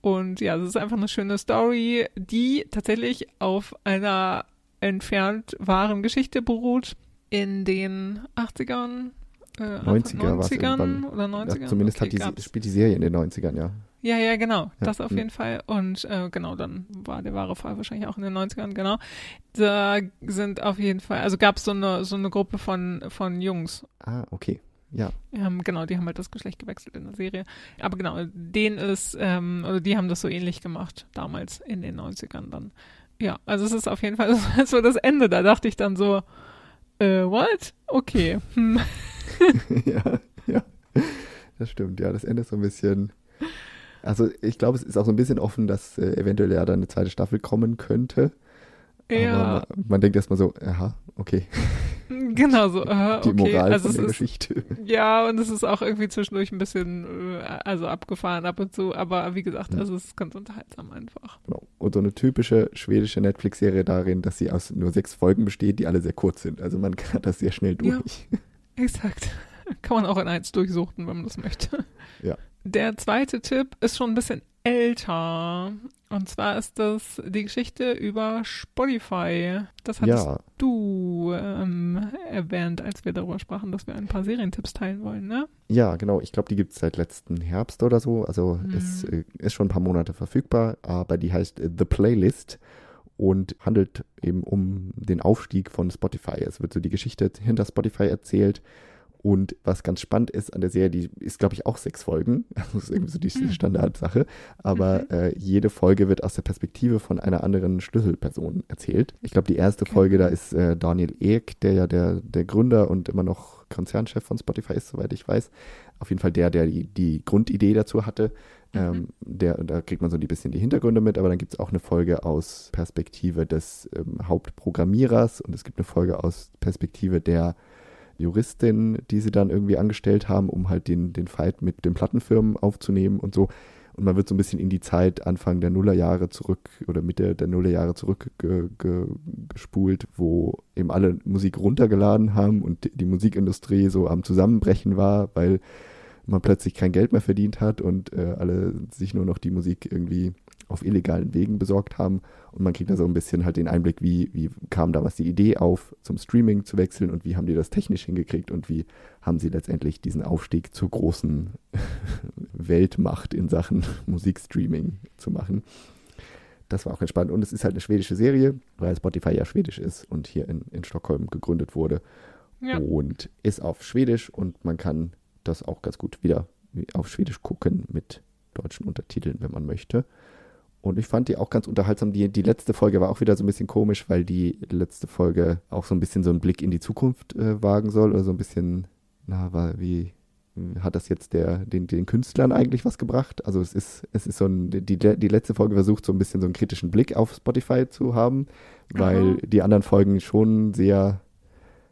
Und ja, es ist einfach eine schöne Story, die tatsächlich auf einer entfernt wahren Geschichte beruht. In den 80ern, äh, Anfang 90er war's 90ern irgendwann. oder 90ern. Ja, zumindest Okay, die, spielt die Serie in den 90ern, ja. Ja, ja, genau. Ja, Das auf jeden Fall. Und äh, genau, dann war der wahre Fall wahrscheinlich auch in den 90ern, genau. Da sind auf jeden Fall, also gab es so eine, so eine Gruppe von, von Jungs. Ah, okay. Ja. Ähm, genau, die haben halt das Geschlecht gewechselt in der Serie. Aber genau, denen ist, ähm, oder die haben das so ähnlich gemacht, damals in den 90ern dann. Ja, also es ist auf jeden Fall so das Ende. Da dachte ich dann so, äh, what? Okay. Hm. ja, ja. Das stimmt, ja. Das Ende ist so ein bisschen. Also ich glaube, es ist auch so ein bisschen offen, dass äh, eventuell ja dann eine zweite Staffel kommen könnte. Ja, man, man denkt erstmal so, aha, okay. genau so. Äh, Die okay. Moral also von der ist, Geschichte. Ja, und es ist auch irgendwie zwischendurch ein bisschen, äh, also abgefahren ab und zu, aber wie gesagt, Ja. also es ist ganz unterhaltsam einfach. Genau. Und so eine typische schwedische Netflix-Serie darin, dass sie aus nur sechs Folgen besteht, die alle sehr kurz sind. Also man kann das sehr schnell Ja. durch. Exakt. Kann man auch in eins durchsuchen, wenn man das möchte. Ja. Der zweite Tipp ist schon ein bisschen älter. Und zwar ist das die Geschichte über Spotify. Das hattest Ja, du ähm, erwähnt, als wir darüber sprachen, dass wir ein paar Serientipps teilen wollen, ne? ja, genau. Ich glaube, die gibt es seit letzten Herbst oder so. Also Mhm. es äh, ist schon ein paar Monate verfügbar, aber die heißt äh, The Playlist und handelt eben um den Aufstieg von Spotify. Es wird so die Geschichte hinter Spotify erzählt. Und was ganz spannend ist an der Serie, die ist, glaube ich, auch sechs Folgen. Das ist irgendwie so die Mhm. Standardsache. Aber Mhm. äh, jede Folge wird aus der Perspektive von einer anderen Schlüsselperson erzählt. Ich glaube, die erste Okay. Folge, da ist äh, Daniel Ek, der ja der, der Gründer und immer noch Konzernchef von Spotify ist, soweit ich weiß. Auf jeden Fall der, der die, die Grundidee dazu hatte. Ähm, Mhm. der, da kriegt man so ein bisschen die Hintergründe mit, aber dann gibt es auch eine Folge aus Perspektive des ähm, Hauptprogrammierers und es gibt eine Folge aus Perspektive der Juristin, die sie dann irgendwie angestellt haben, um halt den, den Fight mit den Plattenfirmen aufzunehmen und so. Und man wird so ein bisschen in die Zeit Anfang der Nullerjahre zurück oder Mitte der Nullerjahre zurück ge, wo eben alle Musik runtergeladen haben und die, die Musikindustrie so am Zusammenbrechen war, weil man plötzlich kein Geld mehr verdient hat und äh, alle sich nur noch die Musik irgendwie auf illegalen Wegen besorgt haben. Und man kriegt da so ein bisschen halt den Einblick, wie, wie kam damals die Idee auf, zum Streaming zu wechseln und wie haben die das technisch hingekriegt und wie haben sie letztendlich diesen Aufstieg zur großen Weltmacht in Sachen Musikstreaming zu machen. Das war auch entspannt. Und es ist halt eine schwedische Serie, weil Spotify ja schwedisch ist und hier in, in Stockholm gegründet wurde. Ja. Und ist auf Schwedisch und man kann das auch ganz gut wieder auf Schwedisch gucken mit deutschen Untertiteln, wenn man möchte. Und ich fand die auch ganz unterhaltsam. Die, die letzte Folge war auch wieder so ein bisschen komisch, weil die letzte Folge auch so ein bisschen so einen Blick in die Zukunft äh, wagen soll. Oder so ein bisschen, na, war, wie hat das jetzt der, den, den Künstlern eigentlich was gebracht? Also es ist, es ist so ein, die, die letzte Folge versucht so ein bisschen so einen kritischen Blick auf Spotify zu haben, weil Aha. die anderen Folgen schon sehr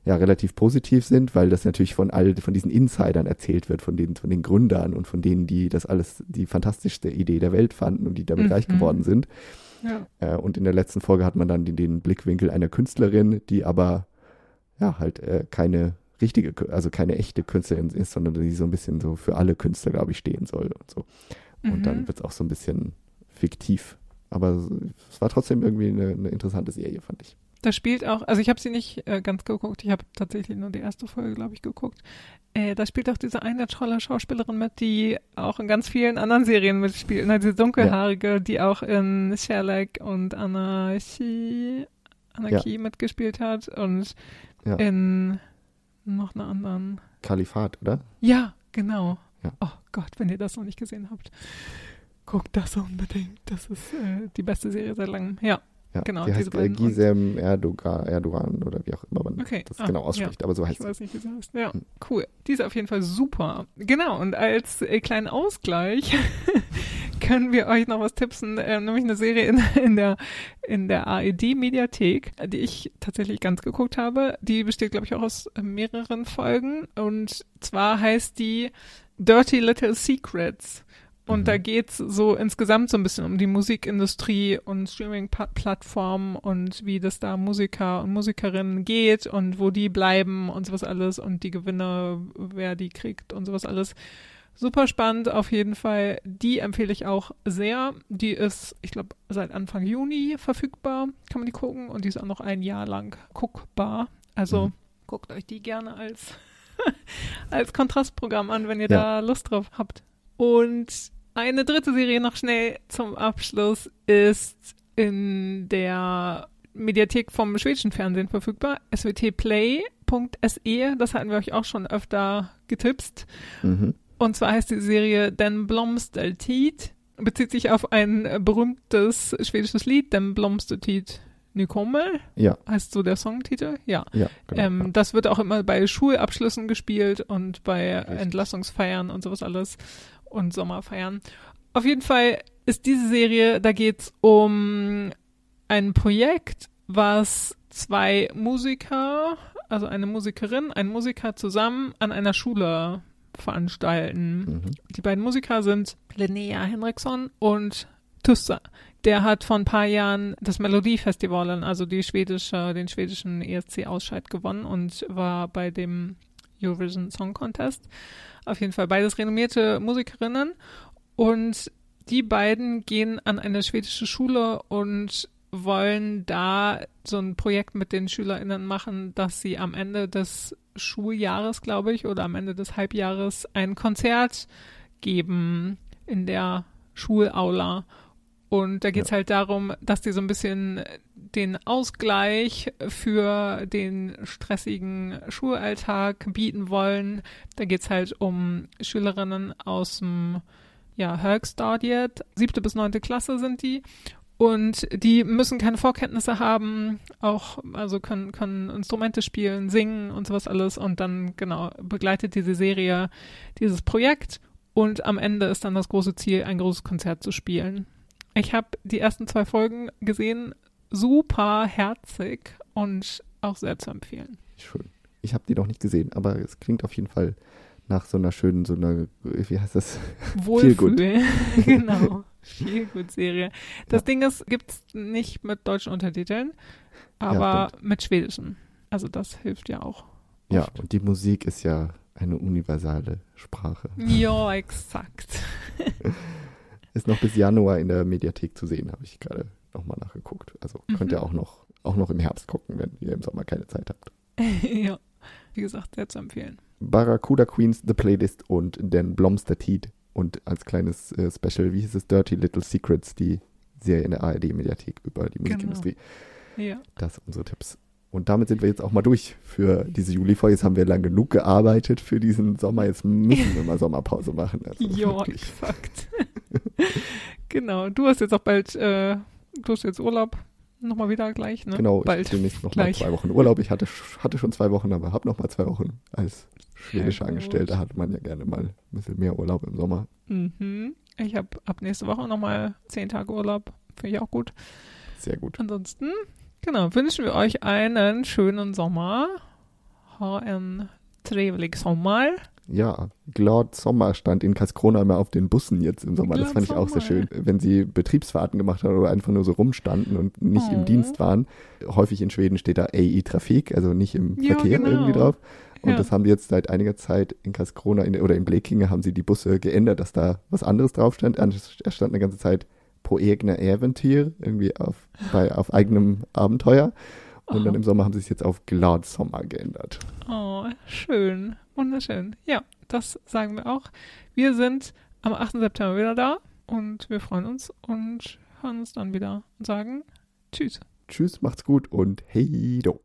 ja, relativ positiv sind, weil das natürlich von all von diesen Insidern erzählt wird, von den, von den Gründern und von denen, die das alles die fantastischste Idee der Welt fanden und die damit Mhm. reich geworden sind. Ja. Äh, und in der letzten Folge hat man dann den, den Blickwinkel einer Künstlerin, die aber ja halt äh, keine richtige, also keine echte Künstlerin ist, sondern die so ein bisschen so für alle Künstler, glaube ich, stehen soll und so. Und Mhm. dann wird es auch so ein bisschen fiktiv. Aber es war trotzdem irgendwie eine, eine interessante Serie, fand ich. Da spielt auch, also ich habe sie nicht äh, ganz geguckt, ich habe tatsächlich nur die erste Folge, glaube ich, geguckt. Äh, da spielt auch diese eine tolle Schauspielerin mit, die auch in ganz vielen anderen Serien mitspielt. Ne? Diese dunkelhaarige, die auch in Sherlock und Anarchie, Anarchie mitgespielt hat und Ja. in noch einer anderen. Kalifat, oder? Ja, genau. Ja. Oh Gott, wenn ihr das noch nicht gesehen habt, guckt das unbedingt. Das ist äh, die beste Serie seit langem. Ja. Ja, Genau, die heißt Gisem Erdogan, Erdogan oder wie auch immer man Okay. das Ah, genau ja. ausspricht, aber so heißt Ich sie. weiß nicht, wie sie heißt. Ja, Hm. cool. Die ist auf jeden Fall super. Genau, und als äh, kleinen Ausgleich können wir euch noch was tipsen, äh, nämlich eine Serie in, in der, in der AED-Mediathek, die ich tatsächlich ganz geguckt habe. Die besteht, glaube ich, auch aus äh, mehreren Folgen. Und zwar heißt die Dirty Little Secrets. Und Mhm. da geht's so insgesamt so ein bisschen um die Musikindustrie und Streaming-Plattformen und wie das da Musiker und Musikerinnen geht und wo die bleiben und sowas alles und die Gewinne, wer die kriegt und sowas alles. Super spannend auf jeden Fall. Die empfehle ich auch sehr. Die ist, ich glaube, seit Anfang Juni verfügbar. Kann man die gucken und die ist auch noch ein Jahr lang guckbar. Also Mhm. guckt euch die gerne als, als Kontrastprogramm an, wenn ihr Ja. da Lust drauf habt. Und eine dritte Serie noch schnell zum Abschluss ist in der Mediathek vom schwedischen Fernsehen verfügbar. swtplay.se. Das hatten wir euch auch schon öfter getipst. Mhm. Und zwar heißt die Serie Den Blomstertid. Bezieht sich auf ein berühmtes schwedisches Lied, Den Blomstertid Nykommer. Ja, Heißt so der Songtitel? Ja. ja, genau. Ähm, das wird auch immer bei Schulabschlüssen gespielt und bei. Entlassungsfeiern und sowas alles und Sommerfeiern. Auf jeden Fall ist diese Serie, da geht's um ein Projekt, was zwei Musiker, also eine Musikerin, ein Musiker zusammen an einer Schule veranstalten. mhm. Die beiden Musiker sind Linnea Henriksson und Tussa. Der hat vor ein paar Jahren das Melodiefestival, also die schwedische, den schwedischen ESC-Ausscheid gewonnen und war bei dem Eurovision Song Contest. Auf jeden Fall beides renommierte Musikerinnen. Und die beiden gehen an eine schwedische Schule und wollen da so ein Projekt mit den SchülerInnen machen, dass sie am Ende des Schuljahres, glaube ich, oder am Ende des Halbjahres ein Konzert geben in der Schulaula. Und da geht es halt darum, dass die so ein bisschen den Ausgleich für den stressigen Schulalltag bieten wollen. Da geht es halt um Schülerinnen aus dem ja, Högstadiet, siebte bis neunte Klasse sind die. Und die müssen keine Vorkenntnisse haben, auch, also können, können Instrumente spielen, singen und sowas alles. Und dann, genau, begleitet diese Serie dieses Projekt. Und am Ende ist dann das große Ziel, ein großes Konzert zu spielen. Ich habe die ersten zwei Folgen gesehen, super herzig und auch sehr zu empfehlen. Schön. Ich habe die noch nicht gesehen, aber es klingt auf jeden Fall nach so einer schönen, so einer, wie heißt das? Wohlfühl. genau. Viel gut Serie. Das Ja. Ding ist, gibt's nicht mit deutschen Untertiteln, aber mit schwedischen. Also das hilft ja auch. Ja, Oft. und die Musik ist ja eine universale Sprache. Ja, exakt. Ist noch bis Januar in der Mediathek zu sehen, habe ich gerade nochmal nachgeguckt. Also könnt Mhm. ihr auch noch, auch noch im Herbst gucken, wenn ihr im Sommer keine Zeit habt. ja. Wie gesagt, sehr zu empfehlen. Barracuda Queens, The Playlist und Dan Blomstertied. Und als kleines äh, Special, wie hieß es, Dirty Little Secrets, die Serie in der ARD-Mediathek über die Genau. Musikindustrie. Ja. Das sind unsere Tipps. Und damit sind wir jetzt auch mal durch für diese Juli-Folge. Jetzt haben wir lang genug gearbeitet für diesen Sommer. Jetzt müssen wir mal Sommerpause machen. Also Ja, wirklich. exakt. genau. Du hast jetzt auch bald, äh, du hast jetzt Urlaub. Nochmal wieder gleich, ne? Genau, ich Bald. demnächst noch mal Gleich. zwei Wochen Urlaub. Ich hatte, hatte schon zwei Wochen, aber habe noch mal zwei Wochen. Als schwedischer. Angestellter hat man ja gerne mal ein bisschen mehr Urlaub im Sommer. Mhm. Ich habe ab nächste Woche nochmal zehn Tage Urlaub. Finde ich auch gut. Sehr gut. Ansonsten, genau, wünschen wir euch einen schönen Sommer. Ha en trevlig sommar. Ja, Glord Sommer stand in Kaskrona immer auf den Bussen jetzt im Sommer. Das fand ich auch sehr schön. Wenn sie Betriebsfahrten gemacht haben oder einfach nur so rumstanden und nicht Oh. im Dienst waren. Häufig in Schweden steht da AI Trafik, also nicht im Ja, Verkehr genau. irgendwie drauf. Und Ja. das haben die jetzt seit einiger Zeit in Kaskrona in, oder in Blekinge haben sie die Busse geändert, dass da was anderes drauf stand. Es stand eine ganze Zeit På egna Äventyr, irgendwie auf, bei, auf eigenem Abenteuer. Und Aha. dann im Sommer haben sie es jetzt auf Glad Sommer geändert. Oh, schön. Wunderschön. Ja, das sagen wir auch. Wir sind am 8. September wieder da und wir freuen uns und hören uns dann wieder und sagen Tschüss. Tschüss, macht's gut und hey do.